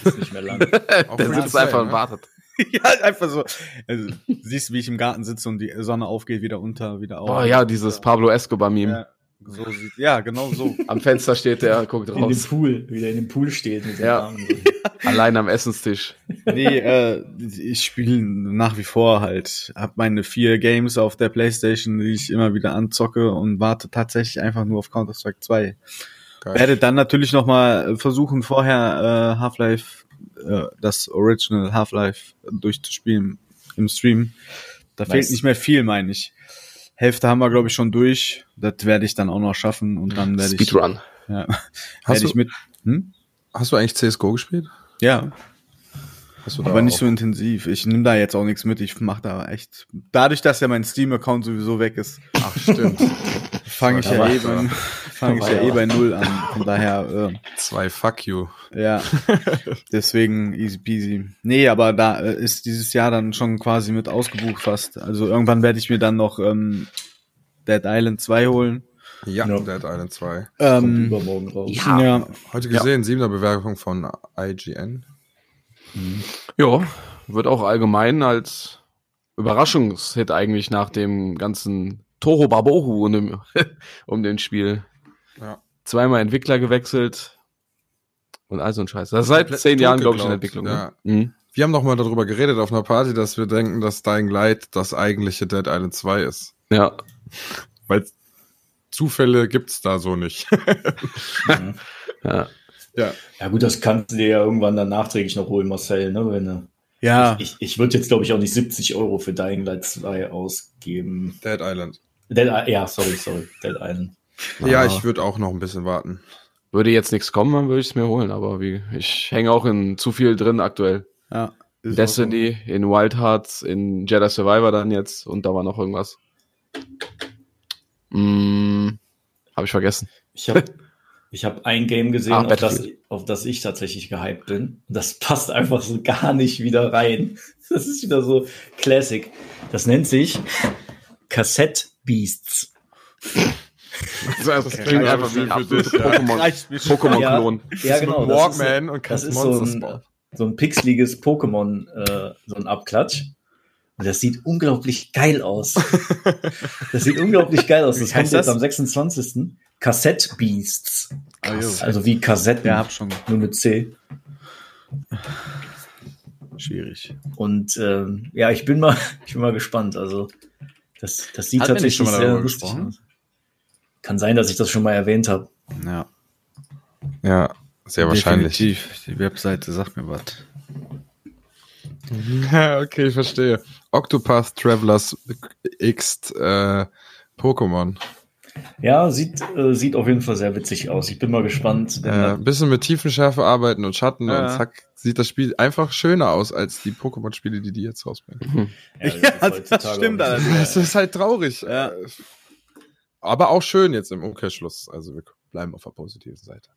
Ist nicht mehr lang. Free sitzt einfach und ne? wartet. ja, einfach so. Also, siehst du, wie ich im Garten sitze und die Sonne aufgeht, wieder unter, wieder auf. Boah, ja, dieses Pablo Escobar-Meme. Ja, so sieht, ja, genau so. Am Fenster steht der, guckt In dem raus. Pool, wieder in dem Pool steht mit Ja. Armen. Allein am Essenstisch. Nee, äh, ich spiele nach wie vor halt. Hab meine vier Games auf der Playstation, die ich immer wieder anzocke und warte tatsächlich einfach nur auf Counter-Strike 2. Geil. Werde dann natürlich noch mal versuchen, vorher äh, Half-Life, äh, das Original Half-Life durchzuspielen im Stream. Da nice. fehlt nicht mehr viel, meine ich. Hälfte haben wir, glaube ich, schon durch. Das werde ich dann auch noch schaffen und dann werde ich. Speedrun. Ja. Hast du, ich mit. Hm? Hast du eigentlich CSGO gespielt? Ja. Aber nicht so intensiv. Ich nehme da jetzt auch nichts mit. Ich mache da echt. Dadurch, dass ja mein Steam-Account sowieso weg ist. Ach, stimmt. fange ich, ja eben, fang ich ja eh bei Null an. Von daher. Äh, Zwei Fuck you. Ja. Deswegen easy peasy. Nee, aber da äh, ist dieses Jahr dann schon quasi mit ausgebucht fast. Also irgendwann werde ich mir dann noch ähm, Dead Island 2 holen. Ja, ja. Dead Island 2. Ähm, übermorgen raus. Ja. ja. Heute gesehen, ja. siebener Bewerbung von IGN. Mhm. Ja, wird auch allgemein als Überraschungshit eigentlich nach dem ganzen Toro Babohu um, dem, um den Spiel. Ja. Zweimal Entwickler gewechselt und all so ein Scheiß. Das ist seit zehn Jahren, glaube ich, in Entwicklung. Ne? Ja. Ne? Mhm. Wir haben noch mal darüber geredet auf einer Party, dass wir denken, dass Dying Light das eigentliche Dead Island 2 ist. Ja. Weil Zufälle gibt's da so nicht. mhm. ja. Ja. ja, gut, das kannst du dir ja irgendwann dann nachträglich noch holen, Marcel, ne? Wenn ja. Ich, ich, ich würde jetzt, glaube ich, auch nicht 70 Euro für Dying Light 2 ausgeben. Dead Island. Dead, ja, sorry, sorry, Dead Island. Ja, ich würde auch noch ein bisschen warten. Würde jetzt nichts kommen, dann würde ich es mir holen, aber wie, ich hänge auch in zu viel drin aktuell. Ja. Destiny, so. in Wild Hearts, in Jedi Survivor dann jetzt und da war noch irgendwas. Hm, habe ich vergessen. Ich habe Ich habe ein Game gesehen, ah, auf, das, auf das ich tatsächlich gehypt bin. Das passt einfach so gar nicht wieder rein. Das ist wieder so Classic. Das nennt sich Cassette Beasts. Das, das klingt einfach wie ein Pokémon-Klon. Ja, ja, genau. Das Walkman ist, und das ist so ein, so ein pixeliges Pokémon, äh, so ein Abklatsch. Und das sieht unglaublich geil aus. das sieht unglaublich geil aus. Das kommt jetzt am 26. Cassette Beasts. Krass. Also wie Kassetten. Ja, hab schon. Nur mit C. Schwierig. Und ähm, ja, ich bin mal, ich bin mal gespannt. Also das, das sieht Hat tatsächlich schon mal sehr lustig aus. Kann sein, dass ich das schon mal erwähnt habe. Ja. Ja, sehr wahrscheinlich. Definitiv. Die Webseite sagt mir was. Ja, okay, ich verstehe. Octopath Travelers X äh, Pokémon. Ja, sieht, äh, sieht auf jeden Fall sehr witzig aus. Ich bin mal gespannt. Äh, ein bisschen mit Tiefenschärfe arbeiten und Schatten ja. und zack, sieht das Spiel einfach schöner aus als die Pokémon-Spiele, die die jetzt rausbringen. Ja, das, ja, das stimmt. Das, das ist halt traurig. Ja. Aber auch schön jetzt im Umkehrschluss. Also wir bleiben auf der positiven Seite.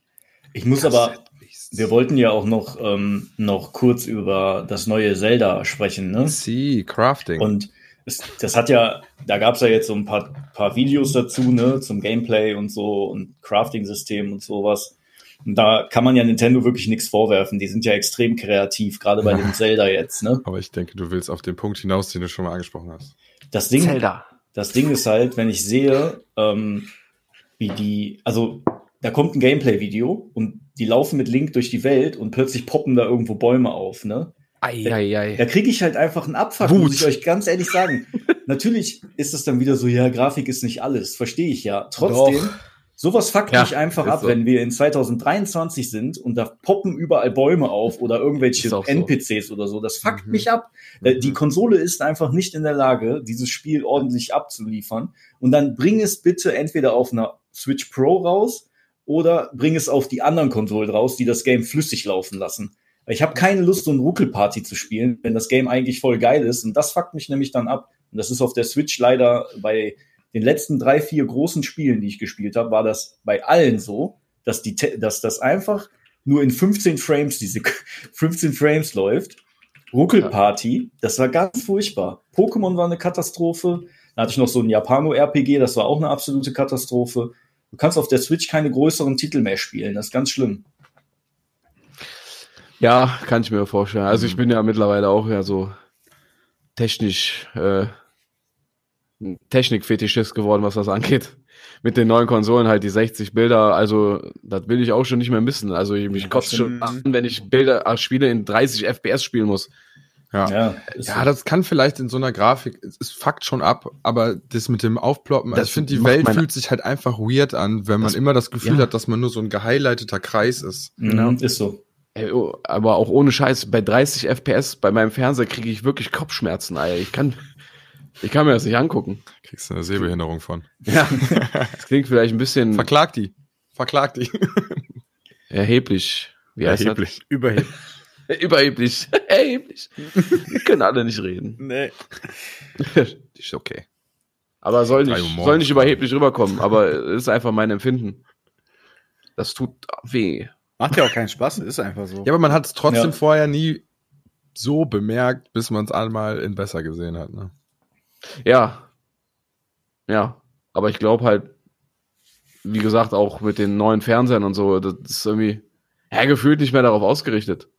Ich muss aber, wir wollten ja auch noch, ähm, noch kurz über das neue Zelda sprechen, ne? Sie, Crafting. Und es, das hat ja, da gab es ja jetzt so ein paar, paar Videos dazu, ne, zum Gameplay und so und Crafting-System und sowas. Und da kann man ja Nintendo wirklich nichts vorwerfen. Die sind ja extrem kreativ, gerade bei dem Zelda jetzt, ne? Aber ich denke, du willst auf den Punkt hinaus, den du schon mal angesprochen hast. Das Ding, Zelda. Das Ding ist halt, wenn ich sehe, ähm, wie die, also da kommt ein Gameplay-Video und die laufen mit Link durch die Welt und plötzlich poppen da irgendwo Bäume auf, ne? Ei, ei, ei. Da kriege ich halt einfach einen Abfuck, Wut. muss ich euch ganz ehrlich sagen. Natürlich ist es dann wieder so, ja, Grafik ist nicht alles, verstehe ich ja. Trotzdem, Doch. Sowas fuckt ja, mich einfach ab, so. wenn wir in 2023 sind und da poppen überall Bäume auf oder irgendwelche NPCs so. oder so. Das fuckt mhm. mich ab. Äh, mhm. Die Konsole ist einfach nicht in der Lage, dieses Spiel ordentlich abzuliefern. Und dann bring es bitte entweder auf einer Switch Pro raus oder bring es auf die anderen Konsolen raus, die das Game flüssig laufen lassen. Ich habe keine Lust, so ein Ruckelparty zu spielen, wenn das Game eigentlich voll geil ist. Und das fuckt mich nämlich dann ab. Und das ist auf der Switch leider bei den letzten drei, vier großen Spielen, die ich gespielt habe, war das bei allen so, dass, die, dass das einfach nur in 15 Frames, diese 15 Frames läuft. Ruckelparty, das war ganz furchtbar. Pokémon war eine Katastrophe. Da hatte ich noch so ein Japano-RPG, das war auch eine absolute Katastrophe. Du kannst auf der Switch keine größeren Titel mehr spielen, das ist ganz schlimm. Ja, kann ich mir vorstellen. Also ich bin ja mittlerweile auch ja so technisch äh, Technikfetischist geworden, was das angeht. Mit den neuen Konsolen halt die 60 Bilder, also das will ich auch schon nicht mehr missen. Also ich mich kotzt schon an, wenn ich Bilder äh, Spiele in 30 FPS spielen muss. Ja, ja, ja das kann vielleicht in so einer Grafik, es fuckt schon ab, aber das mit dem Aufploppen, also ich finde, die Welt fühlt sich halt einfach weird an, wenn man immer das Gefühl ja. hat, dass man nur so ein gehighlighteter Kreis ist. Genau, ist so. Ey, oh, aber auch ohne Scheiß, bei 30 FPS bei meinem Fernseher kriege ich wirklich Kopfschmerzen, Alter. Ich kann, Ich kann mir das nicht angucken. Kriegst du eine Sehbehinderung von. Ja, das klingt vielleicht ein bisschen Verklag die. Verklag die. erheblich. Wie heißt Erheblich. Überheblich. das? Überheblich. Erheblich. Wir können alle nicht reden. nee. Ist okay. Aber soll nicht, soll nicht überheblich rüberkommen. Aber es ist einfach mein Empfinden. Das tut weh. Macht ja auch keinen Spaß, ist einfach so. Ja, aber man hat es trotzdem Ja. vorher nie so bemerkt, bis man es einmal in besser gesehen hat. Ne? Ja. Ja. Aber ich glaube halt, wie gesagt, auch mit den neuen Fernsehern und so, das ist irgendwie, ja, gefühlt nicht mehr darauf ausgerichtet.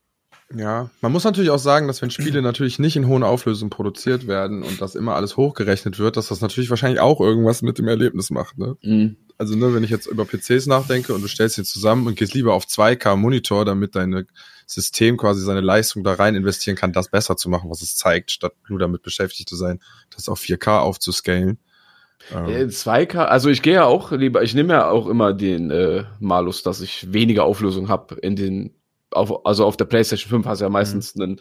Ja, man muss natürlich auch sagen, dass wenn Spiele natürlich nicht in hohen Auflösungen produziert werden und das immer alles hochgerechnet wird, dass das natürlich wahrscheinlich auch irgendwas mit dem Erlebnis macht. Ne? Mhm. Also ne, wenn ich jetzt über PCs nachdenke und du stellst sie zusammen und gehst lieber auf 2K Monitor, damit dein System quasi seine Leistung da rein investieren kann, das besser zu machen, was es zeigt, statt nur damit beschäftigt zu sein, das auf 4K aufzuscalen. Ähm, Äh, 2K, also ich gehe ja auch lieber, ich nehme ja auch immer den äh, Malus, dass ich weniger Auflösung habe in den, auf, also auf der PlayStation 5 hast du ja meistens Mhm. einen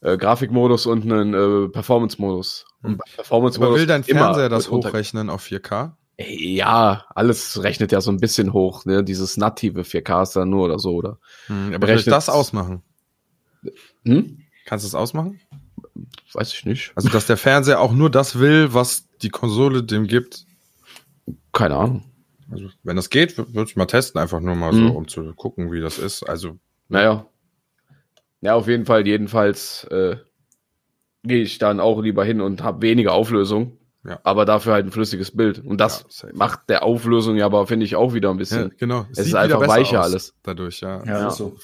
äh, Grafikmodus und einen äh, Performance-Modus. Und Mhm. bei Performance aber will dein Fernseher das hochrechnen auf 4K? Ja, alles rechnet ja so ein bisschen hoch, ne? Dieses native 4K ist da nur oder so, oder? Hm, aber Berechnet- das ausmachen? Hm? Kannst du das ausmachen? Weiß ich nicht. Also, dass der Fernseher auch nur das will, was die Konsole dem gibt. Keine Ahnung. Also, wenn das geht, würde ich mal testen, einfach nur mal Mhm. so, um zu gucken, wie das ist. Also, Naja. Ja, auf jeden Fall, jedenfalls äh, gehe ich dann auch lieber hin und habe weniger Auflösung, Ja. aber dafür halt ein flüssiges Bild. Und das Ja, macht der Auflösung ja aber, finde ich, auch wieder ein ja, bisschen. genau. Es ist sieht einfach weicher alles. Dadurch, ja. Ja, Ja. ist so.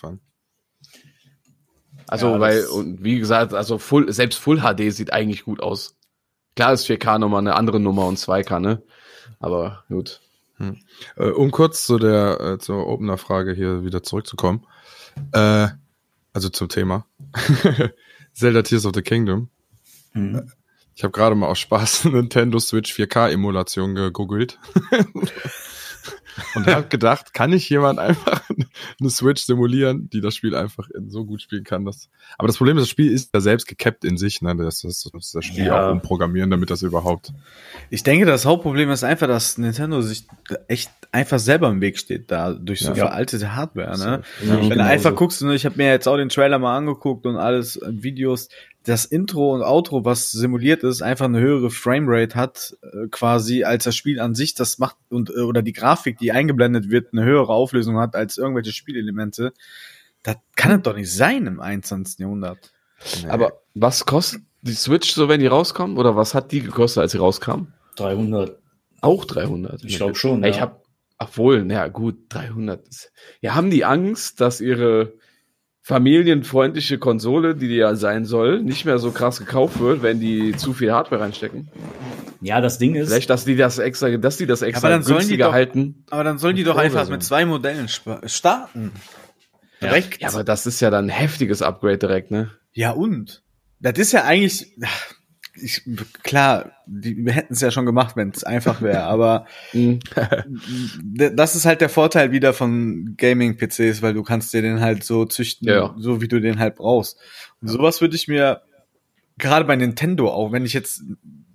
Also, Ja, weil, und wie gesagt, also Full, selbst Full HD sieht eigentlich gut aus. Klar ist 4K nochmal eine andere Nummer und 2K, ne? Aber gut. Äh, um kurz zu der äh, zur Opener-Frage hier wieder zurückzukommen. Äh, also zum Thema. Zelda Tears of the Kingdom. Mhm. Ich habe gerade mal aus Spaß Nintendo Switch 4K-Emulation gegoogelt. Und habe gedacht, kann nicht jemand einfach eine Switch simulieren, die das Spiel einfach in- so gut spielen kann? Dass aber das Problem ist, das Spiel ist ja selbst gekappt in sich. Ne? Das, das, das, das Spiel Ja. auch umprogrammieren, damit das überhaupt Ich denke, das Hauptproblem ist einfach, dass Nintendo sich echt einfach selber im Weg steht, da durch so Ja. veraltete Hardware. Ne? Ja, Wenn du genau einfach guckst, ne, ich habe mir jetzt auch den Trailer mal angeguckt und alles äh, Videos, das Intro und Outro, was simuliert ist, einfach eine höhere Framerate hat, äh, quasi als das Spiel an sich das macht und äh, oder die Grafik, die eingeblendet wird, eine höhere Auflösung hat als irgendwelche Spielelemente. Das kann es doch nicht sein im 21. Jahrhundert. Aber was kostet die Switch so, wenn die rauskommen? Oder was hat die gekostet, als sie rauskam? 300. Auch 300. Ich glaub schon, Ja, Ich ja. habe, obwohl, na gut, 300. ist- Ja, haben die Angst, dass ihre familienfreundliche Konsole, die die ja sein soll, nicht mehr so krass gekauft wird, wenn die zu viel Hardware reinstecken? Ja, das Ding ist, Vielleicht, dass die das extra, dass die das extra dann sollen die günstiger doch- halten. Aber dann sollen die doch einfach mit zwei Modellen starten. Direkt. Ja, aber das ist ja dann ein heftiges Upgrade direkt, ne? Ja, und? Das ist ja eigentlich, ich, klar, die, wir hätten es ja schon gemacht, wenn es einfach wäre, aber Mhm. das ist halt der Vorteil wieder von Gaming-PCs, weil du kannst dir den halt so züchten, Ja, ja. so wie du den halt brauchst. Und sowas würde ich mir gerade bei Nintendo auch, wenn ich jetzt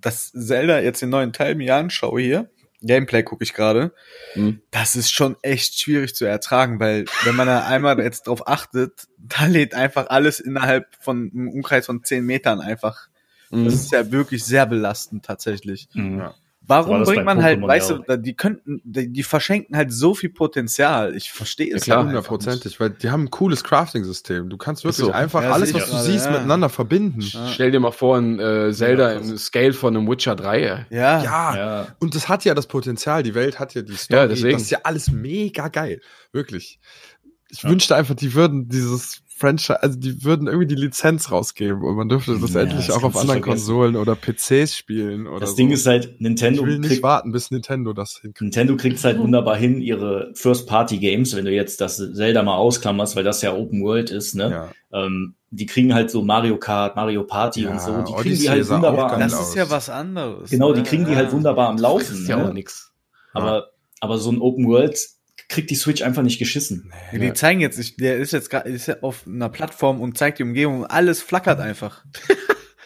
das Zelda jetzt den neuen Teil mir anschaue hier, Gameplay gucke ich gerade, Mhm. das ist schon echt schwierig zu ertragen, weil wenn man da einmal jetzt drauf achtet, da lädt einfach alles innerhalb von einem Umkreis von 10 Metern einfach. Das Mhm. ist ja wirklich sehr belastend tatsächlich. Mhm. Ja. Warum War das bringt man halt, Pokémon weißt ja du, die könnten, die, die verschenken halt so viel Potenzial. Ich verstehe es Ja, halt hundertprozentig, weil die haben ein cooles Crafting-System. Du kannst wirklich so. einfach Ja, alles, was du gerade, siehst, ja. miteinander verbinden. Ja. Stell dir mal vor, ein äh, Zelda Ja, im Scale von einem Witcher 3. ey. Ja. Ja, Ja. und das hat ja das Potenzial. Die Welt hat ja die Story. Ja, deswegen. Das ist ja alles mega geil. Wirklich. Ich wünschte einfach, die würden dieses Franchise, also die würden irgendwie die Lizenz rausgeben und man dürfte das Ja, endlich das auch auf anderen vergessen. Konsolen oder PCs spielen oder Das so. Ding ist halt, Nintendo ich will nicht kriegt, warten, bis Nintendo das hinkriegt. Nintendo kriegt halt wunderbar hin, ihre First-Party-Games, wenn du jetzt das Zelda mal ausklammerst, weil das ja Open World ist, ne? Ja. Ähm, die kriegen halt so Mario Kart, Mario Party Ja, und so. Die kriegen Odyssey die halt wunderbar Das ist ja was anderes. Genau, die ne? kriegen die halt wunderbar am Das Laufen. ist ja auch Ne? nix. Aber, aber so ein Open World kriegt die Switch einfach nicht geschissen. Ja, Die zeigen jetzt, ich, der ist jetzt gerade ist ja auf einer Plattform und zeigt die Umgebung, alles flackert einfach.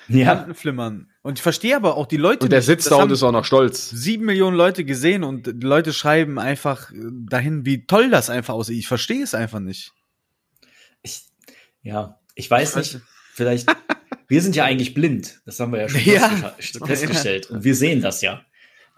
Ja, Kanten flimmern. Und ich verstehe aber auch die Leute. Und der sitzt da und ist auch noch stolz. Sieben Millionen Leute gesehen und die Leute schreiben einfach dahin, wie toll das einfach aussieht. Ich verstehe es einfach nicht. Ich, ja, ich weiß nicht. Vielleicht, wir sind ja eigentlich blind. Das haben wir ja schon Ja. festgestellt. Und wir sehen das ja.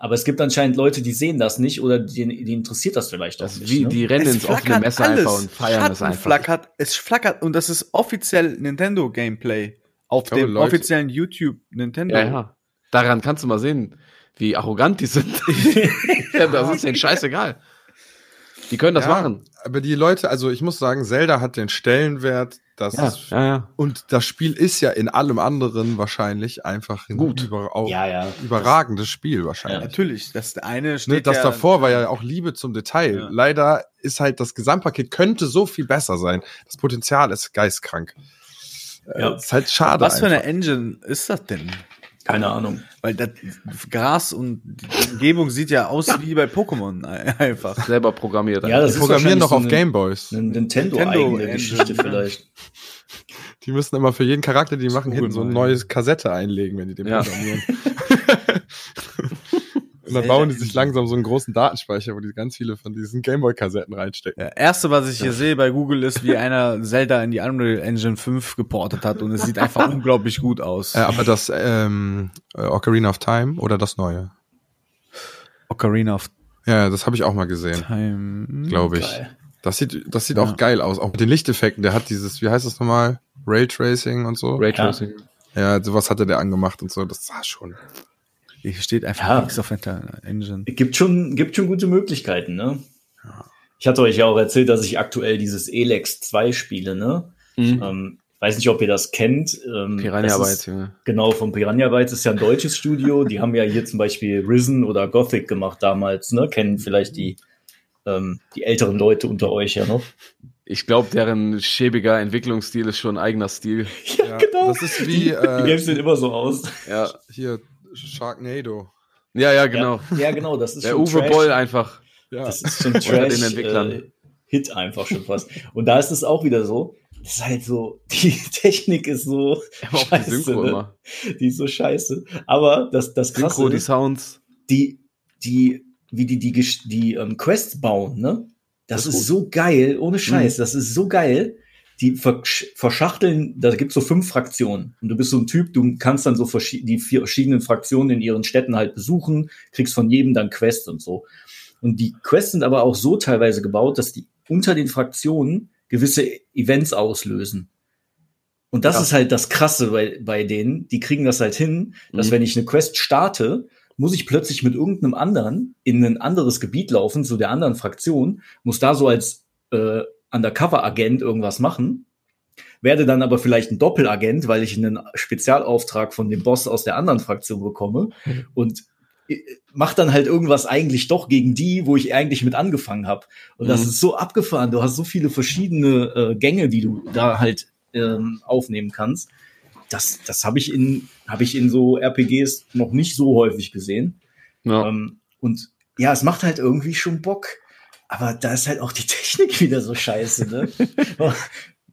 Aber es gibt anscheinend Leute, die sehen das nicht oder die, die interessiert das vielleicht auch Das nicht. wie, ne? die rennen ins offene flackert Messer einfach und feiern das einfach. Flackert, es flackert und das ist offiziell Nintendo Gameplay auf glaube, dem Leute- offiziellen YouTube Nintendo. Ja, ja. Daran kannst du mal sehen, wie arrogant die sind. ja, das ist denen scheißegal. Die können das Ja, machen. Aber die Leute, also ich muss sagen, Zelda hat den Stellenwert, das Ja, ist, ja, ja. und das Spiel ist ja in allem anderen wahrscheinlich einfach ein Gut. Über, auch Ja, ja. überragendes Spiel wahrscheinlich. Natürlich, das eine Ne, steht das ja, davor war ja auch Liebe zum Detail. Ja. Leider ist halt das Gesamtpaket könnte so viel besser sein. Das Potenzial ist geistkrank. Äh, Ja. Ist halt schade. Was für eine einfach. Engine ist das denn? Keine Ahnung. Weil das Gras und die Umgebung sieht ja aus wie bei Pokémon ein- einfach. Selber programmiert. Ja, das Die programmieren noch so auf Gameboys. Eine Nintendo-eigene Nintendo-Engine, Geschichte vielleicht. Die müssen immer für jeden Charakter, die die machen, hinten so eine neue Kassette einlegen, wenn die den Ja. programmieren. Und dann bauen die sich langsam so einen großen Datenspeicher, wo die ganz viele von diesen Gameboy-Kassetten reinstecken. Ja, erste, was ich hier sehe bei Google, ist, wie einer Zelda in die Unreal Engine 5 geportet hat und es sieht einfach unglaublich gut aus. Äh, aber das ähm, äh, Ocarina of Time oder das neue? Ocarina of Ja, das habe ich auch mal gesehen, Time. glaube ich. Geil. Das sieht, das sieht Ja. auch geil aus. Auch mit den Lichteffekten. Der hat dieses, wie heißt das nochmal? Raytracing und so. Raytracing. ja, sowas hatte der angemacht und so. Das sah schon. Hier steht einfach Ja. nichts auf der Engine. Gibt schon, gibt schon gute Möglichkeiten, ne? Ich hatte euch ja auch erzählt, dass ich aktuell dieses Elex 2 spiele, ne? Mhm. Ähm, weiß nicht, ob ihr das kennt. Ähm, Piranha Bytes, Junge. Genau, von Piranha Bytes ist ja ein deutsches Studio. Die haben ja hier zum Beispiel Risen oder Gothic gemacht damals, ne? Kennen vielleicht die, ähm, die älteren Leute unter euch ja noch. Ich glaube, deren schäbiger Entwicklungsstil ist schon ein eigener Stil. Ja, Das ist wie Die, die äh, Games sehen immer so aus. Ja, hier Sharknado. ja, ja genau. Ja, ja genau, das ist Der schon Uwe Trash. Boll einfach. Ja. Das ist schon Unter den Trash, Entwicklern. äh, Hit einfach schon fast. Und da ist es auch wieder so. Das ist halt so, die Technik ist so die scheiße, Synchro ne? immer. Die ist so scheiße. Aber das, das krasse Synchro, die ist, Sounds. die, die, wie die, die, Gesch- die ähm, Quests bauen, ne? Das, Das ist ist so geil, ohne Mhm. Scheiß. Das ist so geil. Die versch- verschachteln, da gibt's so fünf Fraktionen. Und du bist so ein Typ, du kannst dann so die vier verschiedenen Fraktionen in ihren Städten halt besuchen, kriegst von jedem dann Quests und so. Und die Quests sind aber auch so teilweise gebaut, dass die unter den Fraktionen gewisse Events auslösen. Und das Ja. ist halt das Krasse bei, bei denen. Die kriegen das halt hin, dass Mhm. wenn ich eine Quest starte, muss ich plötzlich mit irgendeinem anderen in ein anderes Gebiet laufen, zu der anderen Fraktion, muss da so als äh, Undercover-Agent irgendwas machen, werde dann aber vielleicht ein Doppelagent, weil ich einen Spezialauftrag von dem Boss aus der anderen Fraktion bekomme und äh, mach dann halt irgendwas eigentlich doch gegen die, wo ich eigentlich mit angefangen habe. Und das Mhm. ist so abgefahren. Du hast so viele verschiedene äh, Gänge, die du da halt ähm, aufnehmen kannst. Das, das habe ich in habe ich in so RPGs noch nicht so häufig gesehen. Ja. Ähm, und ja, es macht halt irgendwie schon Bock. Aber da ist halt auch die Technik wieder so scheiße, ne?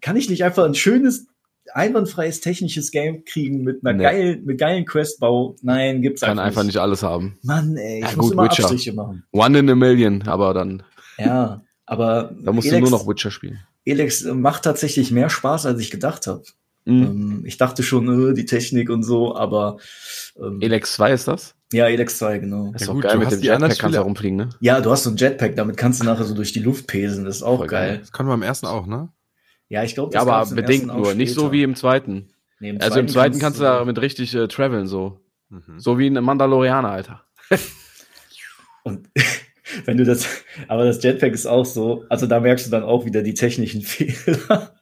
Kann ich nicht einfach ein schönes, einwandfreies technisches Game kriegen mit einer Nee. geilen, mit geilen Questbau? Nein, gibt's Kann einfach nicht alles haben. Mann, ey, ich Ja, muss gut, immer Witcher. Abstriche machen. One in a million, aber dann, Ja, aber da musst Elex, du nur noch Witcher spielen. Elex macht tatsächlich mehr Spaß, als ich gedacht habe. Mhm. Ähm, ich dachte schon, äh, die Technik und so, aber ähm, Elex 2 ist das? Ja, Elex 2, genau. Das ist Ja gut, geil du mit hast dem Jetpack kannst du herumfliegen, ne? Ja, du hast so ein Jetpack, damit kannst du nachher so durch die Luft pesen, das ist auch Voll geil. geil. Das konnten wir im ersten auch, ne? Ja, ich glaube, Ja, aber bedingt nur, nicht so wie im zweiten. Nee, im Also im zweiten kannst du du damit richtig äh, traveln, so. Mhm. So wie ein Mandalorianer, Alter. Und wenn du das, aber das Jetpack ist auch so, also da merkst du dann auch wieder die technischen Fehler.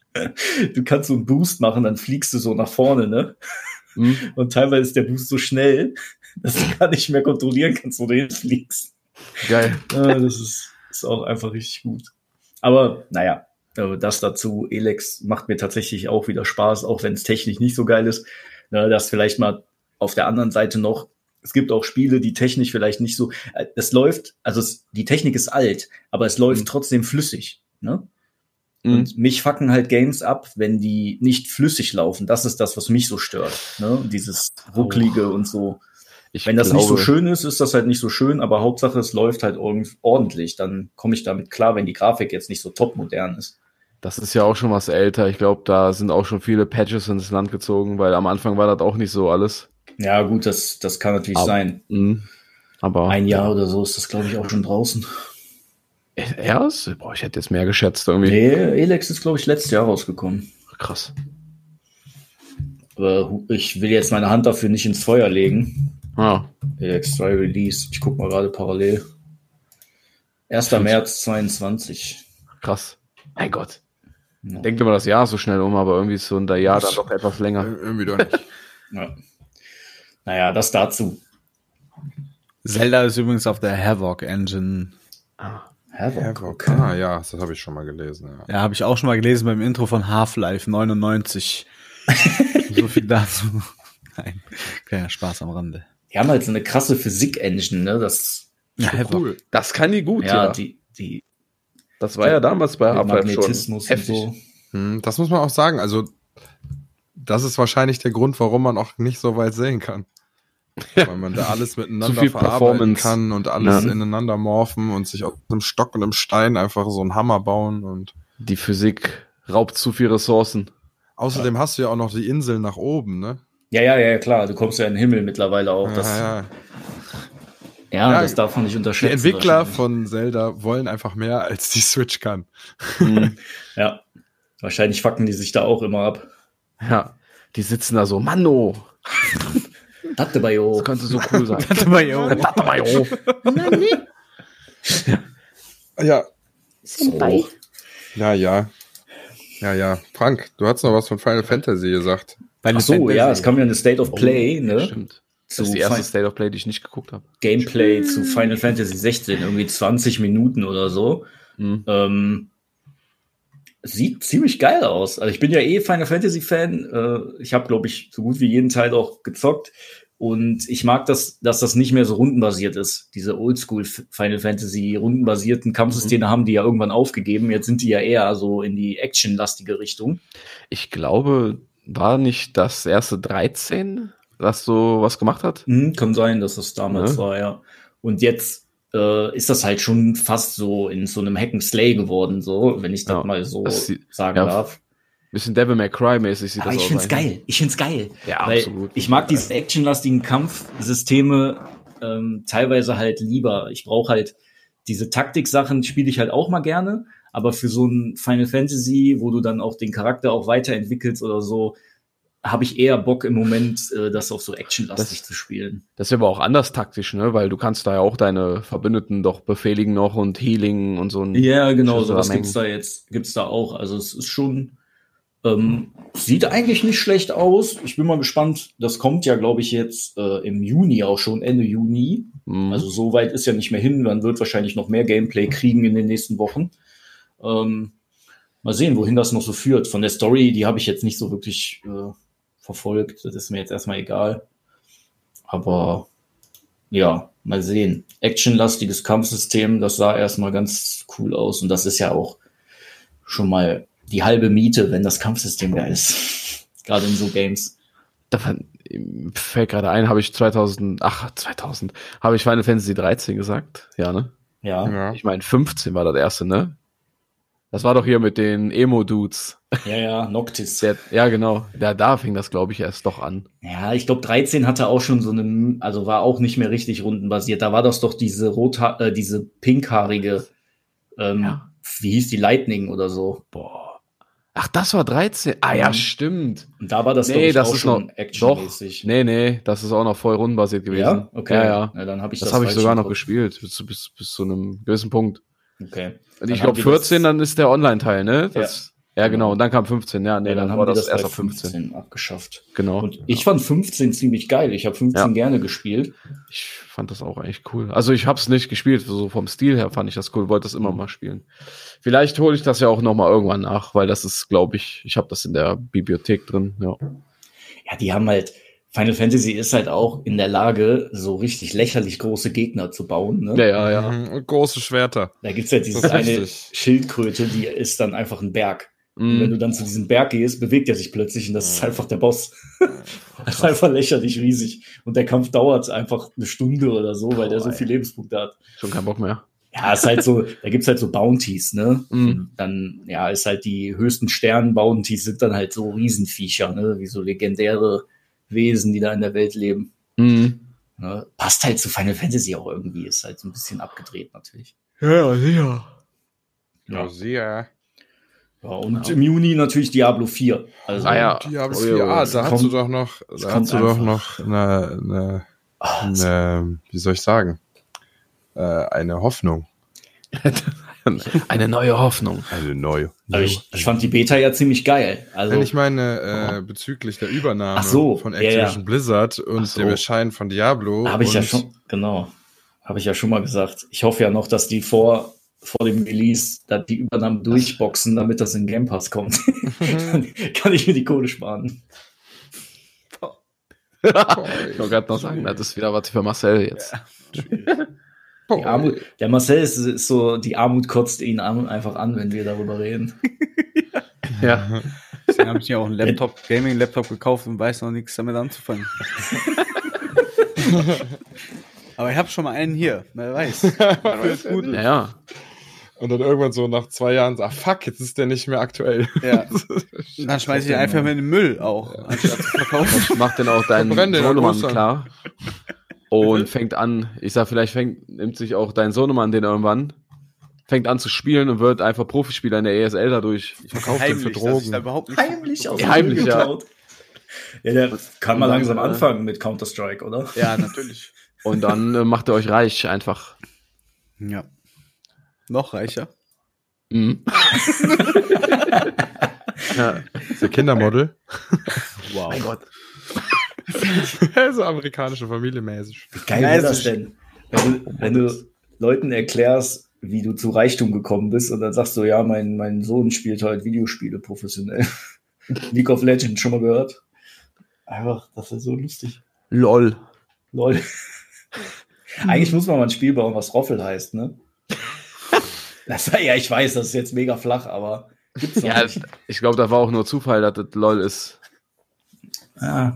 Du kannst so einen Boost machen, dann fliegst du so nach vorne, ne? Mhm. Und teilweise ist der Boost so schnell, dass du gar nicht mehr kontrollieren kannst, wo du hinfliegst. Geil. Das ist, ist auch einfach richtig gut. Aber naja, äh, das dazu, Elex macht mir tatsächlich auch wieder Spaß, auch wenn es technisch nicht so geil ist. Ne, Das vielleicht mal auf der anderen Seite noch, es gibt auch Spiele, die technisch vielleicht nicht so, äh, es läuft, also es, die Technik ist alt, aber es läuft Mhm. trotzdem flüssig. Ne? Mhm. Und mich fucken halt Games ab, wenn die nicht flüssig laufen. Das ist das, was mich so stört. Ne? Dieses rucklige oh. und so. Ich wenn das glaube, nicht so schön ist, ist das halt nicht so schön, aber Hauptsache es läuft halt ordentlich. Dann komme ich damit klar, wenn die Grafik jetzt nicht so top modern ist. Das ist ja auch schon was älter. Ich glaube, da sind auch schon viele Patches ins Land gezogen, weil am Anfang war das auch nicht so alles. Ja, gut, das, das kann natürlich aber, sein. Mh, aber ein Jahr ja. oder so ist das, glaube ich, auch schon draußen. Erst? Boah, ich hätte jetzt mehr geschätzt irgendwie. Nee, Elex ist, glaube ich, letztes Jahr rausgekommen. Krass. Aber ich will jetzt meine Hand dafür nicht ins Feuer legen. Ah. Elex 2 Release. Ich gucke mal gerade parallel. 1. März 22. Krass. Mein Gott. Ja. Denkt immer das Jahr so schnell um, aber irgendwie ist so ein Jahr dann doch etwas länger. Irgendwie doch nicht. ja. Naja, das dazu. Zelda ist übrigens auf der Havoc Engine. Ah. Havoc. Havoc. Ah ja, das habe ich schon mal gelesen. Ja, ja habe ich auch schon mal gelesen beim Intro von Half-Life 99. so viel dazu. Nein, kleiner Spaß am Rande. Die haben halt so eine krasse Physik-Engine, ne? Das ja, cool. Das kann die gut, ja. ja. Die, die, das war ja damals bei Half-Life schon heftig. So. Hm, das muss man auch sagen. Also, das ist wahrscheinlich der Grund, warum man auch nicht so weit sehen kann. Ja. Weil man da alles miteinander verarbeiten kann und alles ja. ineinander morphen und sich aus einem Stock und einem Stein einfach so einen Hammer bauen und. Die Physik raubt zu viel Ressourcen. Außerdem hast du ja auch noch die Insel nach oben, ne? Ja, ja, ja, klar. Du kommst ja in den Himmel mittlerweile auch. Das, ja, ja. ja, ja das darf man nicht unterschätzen. Die Entwickler von Zelda wollen einfach mehr, als die Switch kann. Mhm. Ja. Wahrscheinlich fucken die sich da auch immer ab. Ja. Die sitzen da so, Manno. Datebayo. Das könnte so cool sein. Datebayo. Datebayo. ja. So. Ja, ja. Ja, ja. Frank, du hast noch was von Final Fantasy gesagt. Ach so, Fantasy. ja, es kam ja eine State of Play, oh, ne? Stimmt. Das ist die erste State of Play, die ich nicht geguckt habe. Gameplay zu Final Fantasy 16, irgendwie 20 Minuten oder so. Mhm. Ähm, sieht ziemlich geil aus. Also ich bin ja eh Final Fantasy Fan. Äh, ich habe, glaube ich, so gut wie jeden Teil auch gezockt. Und ich mag das, dass das nicht mehr so rundenbasiert ist. Diese Oldschool Final Fantasy rundenbasierten Kampfsysteme mhm. haben die ja irgendwann aufgegeben. Jetzt sind die ja eher so in die actionlastige Richtung. Ich glaube, war nicht das erste 13, was so was gemacht hat? Mhm, kann sein, dass das damals ja. war, ja. Und jetzt äh, ist das halt schon fast so in so einem Hack and Slay geworden, so, wenn ich das ja, mal so das sagen ja, darf. Bisschen Devil May Cry mäßig sieht Aber das ich find's geil. Ich find's geil. Ja, weil absolut. Ich mag diese actionlastigen Kampfsysteme ähm, teilweise halt lieber. Ich brauche halt diese Taktik-Sachen spiele ich halt auch mal gerne. Aber für so ein Final Fantasy, wo du dann auch den Charakter auch weiterentwickelst oder so, habe ich eher Bock im Moment, äh, das auf so actionlastig zu spielen. Das ist aber auch anders taktisch, ne? Weil du kannst da ja auch deine Verbündeten doch befehligen noch und Healing und so ein. Ja, genau, sowas gibt's da jetzt, gibt's da auch. Also es ist schon, ähm, sieht eigentlich nicht schlecht aus. Ich bin mal gespannt. Das kommt ja, glaube ich, jetzt äh, im Juni auch schon, Ende Juni. Mhm. Also so weit ist ja nicht mehr hin. Man wird wahrscheinlich noch mehr Gameplay kriegen in den nächsten Wochen. Ähm, mal sehen, wohin das noch so führt. Von der Story, die habe ich jetzt nicht so wirklich äh, verfolgt. Das ist mir jetzt erstmal egal. Aber ja, mal sehen. Actionlastiges Kampfsystem, das sah erstmal ganz cool aus. Und das ist ja auch schon mal die halbe Miete, wenn das Kampfsystem geil ist. gerade in so Games. Da fällt gerade ein, habe ich 2000, ach, 2000, habe ich Final Fantasy 13 gesagt? Ja, ne? Ja. ja. Ich meine, 15 war das erste, ne? Das war doch hier mit den Emo-Dudes. Ja, ja, Noctis. Der, ja, genau. Ja, da fing das, glaube ich, erst doch an. Ja, ich glaube, 13 hatte auch schon so eine, also war auch nicht mehr richtig rundenbasiert. Da war das doch diese rot, äh, diese pinkhaarige, ähm, ja. wie hieß die Lightning oder so. Boah. Ach, das war 13. Ah ja, mhm. stimmt. Und da war das nee, das auch ist schon noch, actionmäßig. Doch, nee, nee, das ist auch noch voll rundenbasiert gewesen. Ja, okay. Ja, ja. ja dann habe ich das. Das habe ich sogar noch gespielt, bis, bis, bis zu einem gewissen Punkt. Okay. Und ich glaube 14, dann ist der Online-Teil, ne? Das, ja. ja, genau. Und dann kam 15, ja, nee, ja, dann, dann haben war das, das erst auf 15. 15. abgeschafft. Genau. Und ich fand 15 ziemlich geil. Ich habe 15 ja. gerne gespielt. Ich fand das auch eigentlich cool. Also ich habe es nicht gespielt, so vom Stil her fand ich das cool, wollte das immer mhm. mal spielen. Vielleicht hole ich das ja auch noch mal irgendwann nach, weil das ist, glaube ich, ich habe das in der Bibliothek drin. Ja. Ja, die haben halt Final Fantasy ist halt auch in der Lage, so richtig lächerlich große Gegner zu bauen. Ne? Ja, ja, ja. Mhm, und große Schwerter. Da gibt's halt dieses eine. Schildkröte, die ist dann einfach ein Berg. Und wenn Mhm. du dann zu diesem Berg gehst, bewegt er sich plötzlich und das ist einfach der Boss. das ist einfach lächerlich riesig. Und der Kampf dauert einfach eine Stunde oder so, weil der so viele Lebenspunkte hat. Schon kein Bock mehr. Ja, ist halt so, da gibt's halt so Bounties, ne? Mhm. Dann, ja, ist halt die höchsten Sternen-Bounties sind dann halt so Riesenviecher, ne? Wie so legendäre Wesen, die da in der Welt leben. Mhm. Ne? Passt halt zu Final Fantasy auch irgendwie, ist halt so ein bisschen abgedreht natürlich. Ja, sicher. Ja, sehr. Ja, und im Juni natürlich Diablo 4. Also, Ah ja. Diablo Oh, 4, ja, ah, da hast kommt- du doch noch, da kommt hast du doch noch eine, eine, ah, eine, wie soll ich sagen, äh, eine Hoffnung. Eine neue Hoffnung. Eine neue. aber ich, ich fand die Beta ja ziemlich geil. Also, Wenn ich meine, äh, bezüglich der Übernahme so, von ja, Activision ja. Blizzard und so. dem Erscheinen von Diablo. habe ich ja schon, genau, habe ich ja schon mal gesagt. Ich hoffe ja noch, dass die vor, vor dem Release da die Übernahme durchboxen, damit das in Game Pass kommt. Dann kann ich mir die Kohle sparen. ich wollte gerade noch sagen, das ist wieder was für Marcel jetzt. Die Armut, der Marcel ist, ist so, die Armut kotzt ihn an, einfach an, wenn wir darüber reden. Ja. Deswegen habe ich mir auch einen Laptop, Gaming-Laptop gekauft und weiß noch nichts damit anzufangen. Aber ich habe schon mal einen hier, wer weiß. Für gut. Ja, ja. Und dann irgendwann so nach zwei Jahren, so, ah fuck, jetzt ist der nicht mehr aktuell. Ja. Dann schmeiße ich ihn einfach mit in den Müll auch, anstatt zu verkaufen. Macht denn auch deinen den Ostern. klar. Und fängt an, ich sag, vielleicht fängt, nimmt sich auch dein Sohnemann den irgendwann, fängt an zu spielen und wird einfach Profispieler in der ESL dadurch. Ich verkaufe den für Drogen. da überhaupt nicht Heimlich aus Ja, dem heimlich, ja. Ja, der kann mal dann, langsam äh, anfangen mit Counter-Strike, oder? Ja, natürlich. Und dann äh, macht er euch reich einfach. Ja. Noch reicher. Mhm. ja. Ist der Kindermodel. Wow. Mein Gott. so amerikanische Familie mäßig. Wie geil Ja, wäre das denn? Wenn du, wenn du Leuten erklärst, wie du zu Reichtum gekommen bist und dann sagst du, ja, mein, mein Sohn spielt halt Videospiele professionell. League of Legends schon mal gehört? Einfach, das ist so lustig. LOL. Lol. Eigentlich muss man mal ein Spiel bauen, was Roffel heißt, ne? Das, ja, ich weiß, das ist jetzt mega flach, aber gibt's noch Ja, nicht. ich glaube, da war auch nur Zufall, dass das LOL ist. Ah,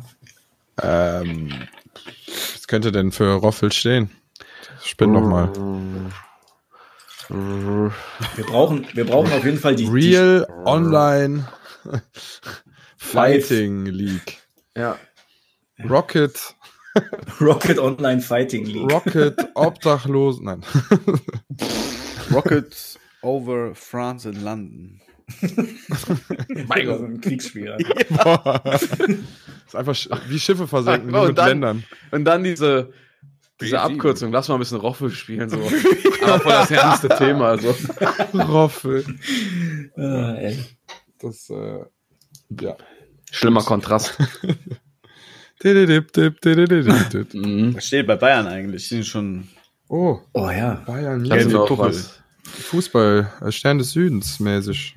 Ähm, was könnte denn für Roffel stehen? Spinn noch mal. wir brauchen, wir brauchen auf jeden Fall die, Real Online Fighting League. Ja. Rocket, die Rocket Online Fighting League. Rocket Obdachlos, nein. Rocket over France in London. mein Gott, ein Kriegsspiel. Boah. ist einfach wie Schiffe versenken, nur mit dann- Ländern. Und dann diese, diese Abkürzung, lass mal ein bisschen Roffel spielen, so. Aber voll das ernste Thema, so. Roffel. Ah, ey. Das, äh, ja. Schlimmer Kontrast. Dip. Mhm. Was steht bei Bayern eigentlich? Die sind schon Oh, Oh ja. Bayern, ja, noch Tuchel. was. Fußball, äh, Stern des Südens mäßig.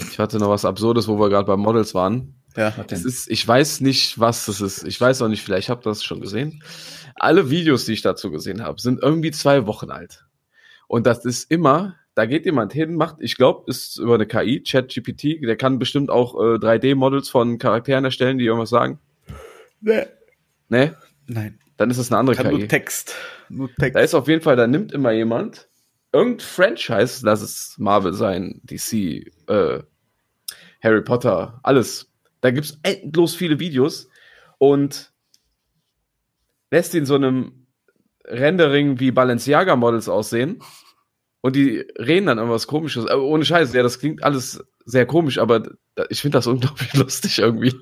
Ich hatte noch was Absurdes, wo wir gerade bei Models waren. ja. Was Es denn? ist, ich weiß nicht, was das ist. Ich weiß auch nicht, vielleicht habt ihr das schon gesehen. Alle Videos, die ich dazu gesehen habe, sind irgendwie zwei Wochen alt. Und das ist immer, da geht jemand hin, macht, ich glaube, ist über eine KI, ChatGPT, der kann bestimmt auch äh, 3D-Models von Charakteren erstellen, die irgendwas sagen. Nee. Ne? Nein. Dann ist es eine andere Kann KI. nur Text. Nur Text. Da ist auf jeden Fall, da nimmt immer jemand irgendein Franchise, lass es Marvel sein, DC, äh, Harry Potter, alles. Da gibt's endlos viele Videos und lässt ihn so einem Rendering wie Balenciaga-Models aussehen und die reden dann irgendwas komisches. Äh, ohne Scheiß, ja, das klingt alles sehr komisch, aber da- ich finde das unglaublich lustig irgendwie.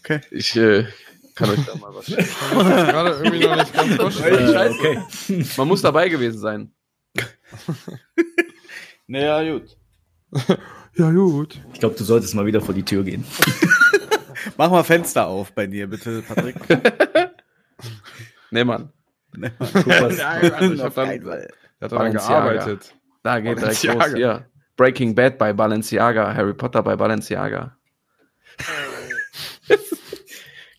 Okay. Ich äh, kann euch da mal was schicken. Ich kann mir das gerade irgendwie noch nicht ganz vorstellen. Okay. Man muss dabei gewesen sein. Naja, gut. Ja, gut. Ich glaube, du solltest mal wieder vor die Tür gehen. Mach mal Fenster auf bei dir, bitte, Patrick. Nee, Mann. Nee, Guck, was, ich hab auf dann-. Er daran Balenciaga. gearbeitet. Da geht direkt los. Hier. Breaking Bad bei Balenciaga, Harry Potter bei Balenciaga.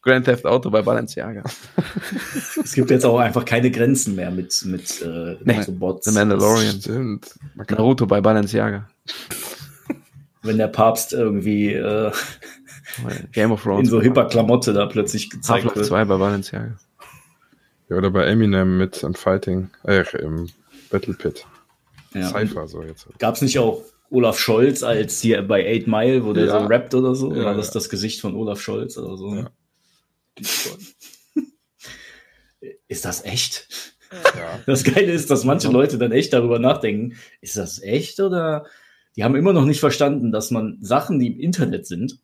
Grand Theft Auto bei Balenciaga. es gibt jetzt auch einfach keine Grenzen mehr mit, mit, äh, nee, so Bots. The Mandalorian. Stimmt. Naruto bei Balenciaga. Wenn der Papst irgendwie äh, Game of Thrones in so hipper Klamotte da plötzlich gezeigt Half-Life wird. 2 bei Balenciaga. Ja, oder bei Eminem mit und Fighting, äh, im Battle Pit. Ja. Cypher so jetzt. Gab's nicht auch Olaf Scholz als hier bei Eight Mile, wo der ja. so rappt oder so? Ja, war das das Gesicht von Olaf Scholz oder so? Ja. Ist das echt? Ja. Das Geile ist, dass manche Leute dann echt darüber nachdenken, ist das echt oder die haben immer noch nicht verstanden, dass man Sachen, die im Internet sind,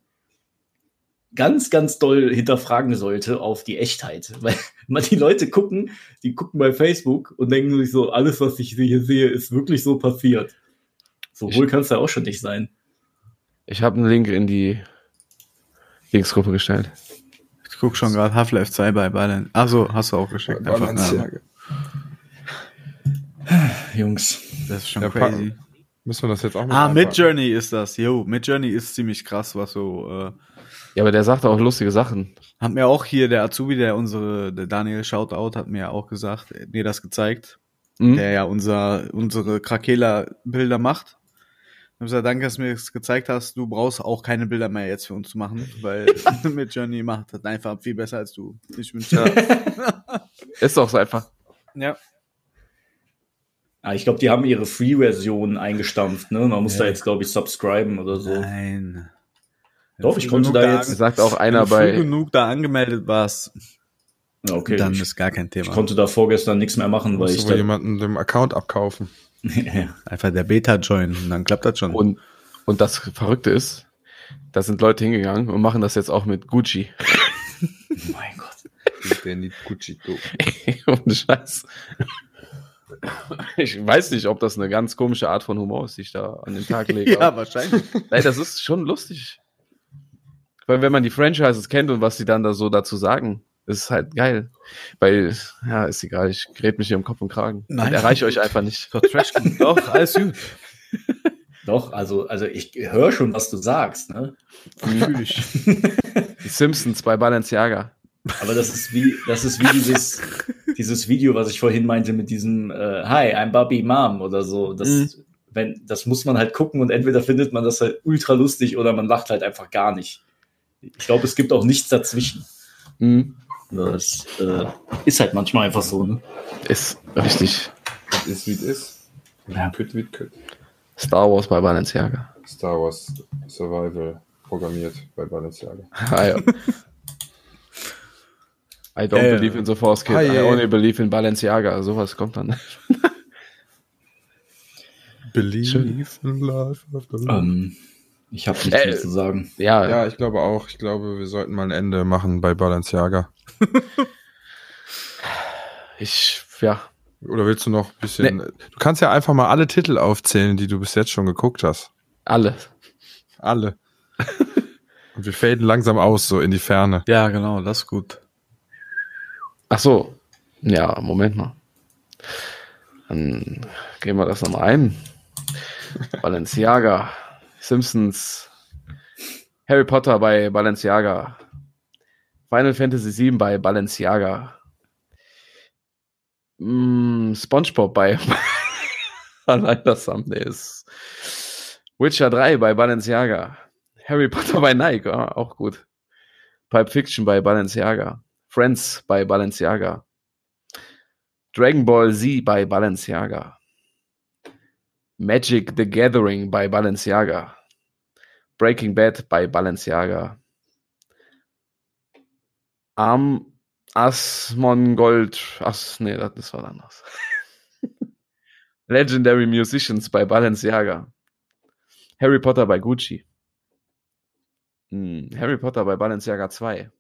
ganz, ganz doll hinterfragen sollte auf die Echtheit. Weil die Leute gucken, die gucken bei Facebook und denken sich so, alles, was ich hier sehe, ist wirklich so passiert. So wohl kann es ja auch schon nicht sein. Ich habe einen Link in die Linksgruppe gestellt. Ich guck schon gerade Half-Life 2 bei Balance. Achso, hast du auch geschickt. Einfach, Jungs, das ist schon ja, crazy. Müssen wir das jetzt auch mal Ah, Mid Journey ist das. Jo, Mid Journey ist ziemlich krass, was so. Äh, ja, aber der sagt auch lustige Sachen. Hat mir auch hier der Azubi, der unsere, der Daniel Shoutout, hat mir auch gesagt, mir das gezeigt, mhm. der ja unser, unsere Krakela-Bilder macht. Ich habe gesagt, danke, dass du mir das gezeigt hast. Du brauchst auch keine Bilder mehr jetzt für uns zu machen, weil mit Journey macht das einfach viel besser als du. Ich wünsche. Ja. Ist doch so einfach. Ja. Ah, ich glaube, die haben ihre Free-Version eingestampft. Ne? Man muss ja. da jetzt, glaube ich, subscriben oder so. Nein. Doch, ich konnte da jetzt. Sagt auch einer bei. Wenn du genug da angemeldet warst. Okay. Dann ist gar kein Thema. Ich konnte da vorgestern nichts mehr machen, weil ich. Da jemanden den Account abkaufen. Einfach der Beta join und dann klappt das schon. Und, und das Verrückte ist, da sind Leute hingegangen und machen das jetzt auch mit Gucci. mein Gott. Der nicht Gucci Ohne Scheiß. Ich weiß nicht, ob das eine ganz komische Art von Humor ist, die ich da an den Tag lege. ja, wahrscheinlich. Nein, das ist schon lustig. Weil wenn man die Franchises kennt und was sie dann da so dazu sagen, das ist halt geil. Weil, ja, ist egal, ich gräb mich hier im Kopf und Kragen. Nein. Und erreiche euch einfach nicht. Doch, Trash Doch, alles gut. Doch, also, also ich höre schon, was du sagst, ne? Natürlich. Die Simpsons bei Balenciaga. Aber das ist wie, das ist wie dieses, dieses Video, was ich vorhin meinte mit diesem äh, Hi, I'm Bobby Mom oder so. Das, mhm. wenn, das muss man halt gucken und entweder findet man das halt ultra lustig oder man lacht halt einfach gar nicht. Ich glaube, es gibt auch nichts dazwischen. Mhm. Das äh, ist halt manchmal einfach so, ne? Ist richtig. Das ist wie es ist. Ja. Kütt wie kütt. Star Wars bei Balenciaga. Star Wars Survival programmiert bei Balenciaga. ah, ja. I don't äh, believe in the Force Kid. Ah, I only believe in Balenciaga. Sowas kommt dann. believe in life after life. Um, ich habe nichts äh, mehr zu sagen. Ja, ja, ich glaube auch. Ich glaube, wir sollten mal ein Ende machen bei Balenciaga. ich, ja. Oder willst du noch ein bisschen. Nee. Du kannst ja einfach mal alle Titel aufzählen, die du bis jetzt schon geguckt hast. Alle. Alle. Und wir faden langsam aus, so in die Ferne. Ja, genau, das ist gut. Ach so. Ja, Moment mal. Dann gehen wir das nochmal ein. Balenciaga. Simpsons, Harry Potter bei Balenciaga, Final Fantasy VII bei Balenciaga, mm, SpongeBob bei allein das Thumbnail ist. Witcher 3 bei Balenciaga, Harry Potter bei Nike, ah, auch gut. Pipe Fiction bei Balenciaga, Friends bei Balenciaga, Dragon Ball Z bei Balenciaga. Magic the Gathering bei Balenciaga. Breaking Bad bei Balenciaga. Arm Asmongold. Ach, nee, das war anders. Legendary Musicians bei Balenciaga. Harry Potter bei Gucci. Hm, Harry Potter bei Balenciaga 2.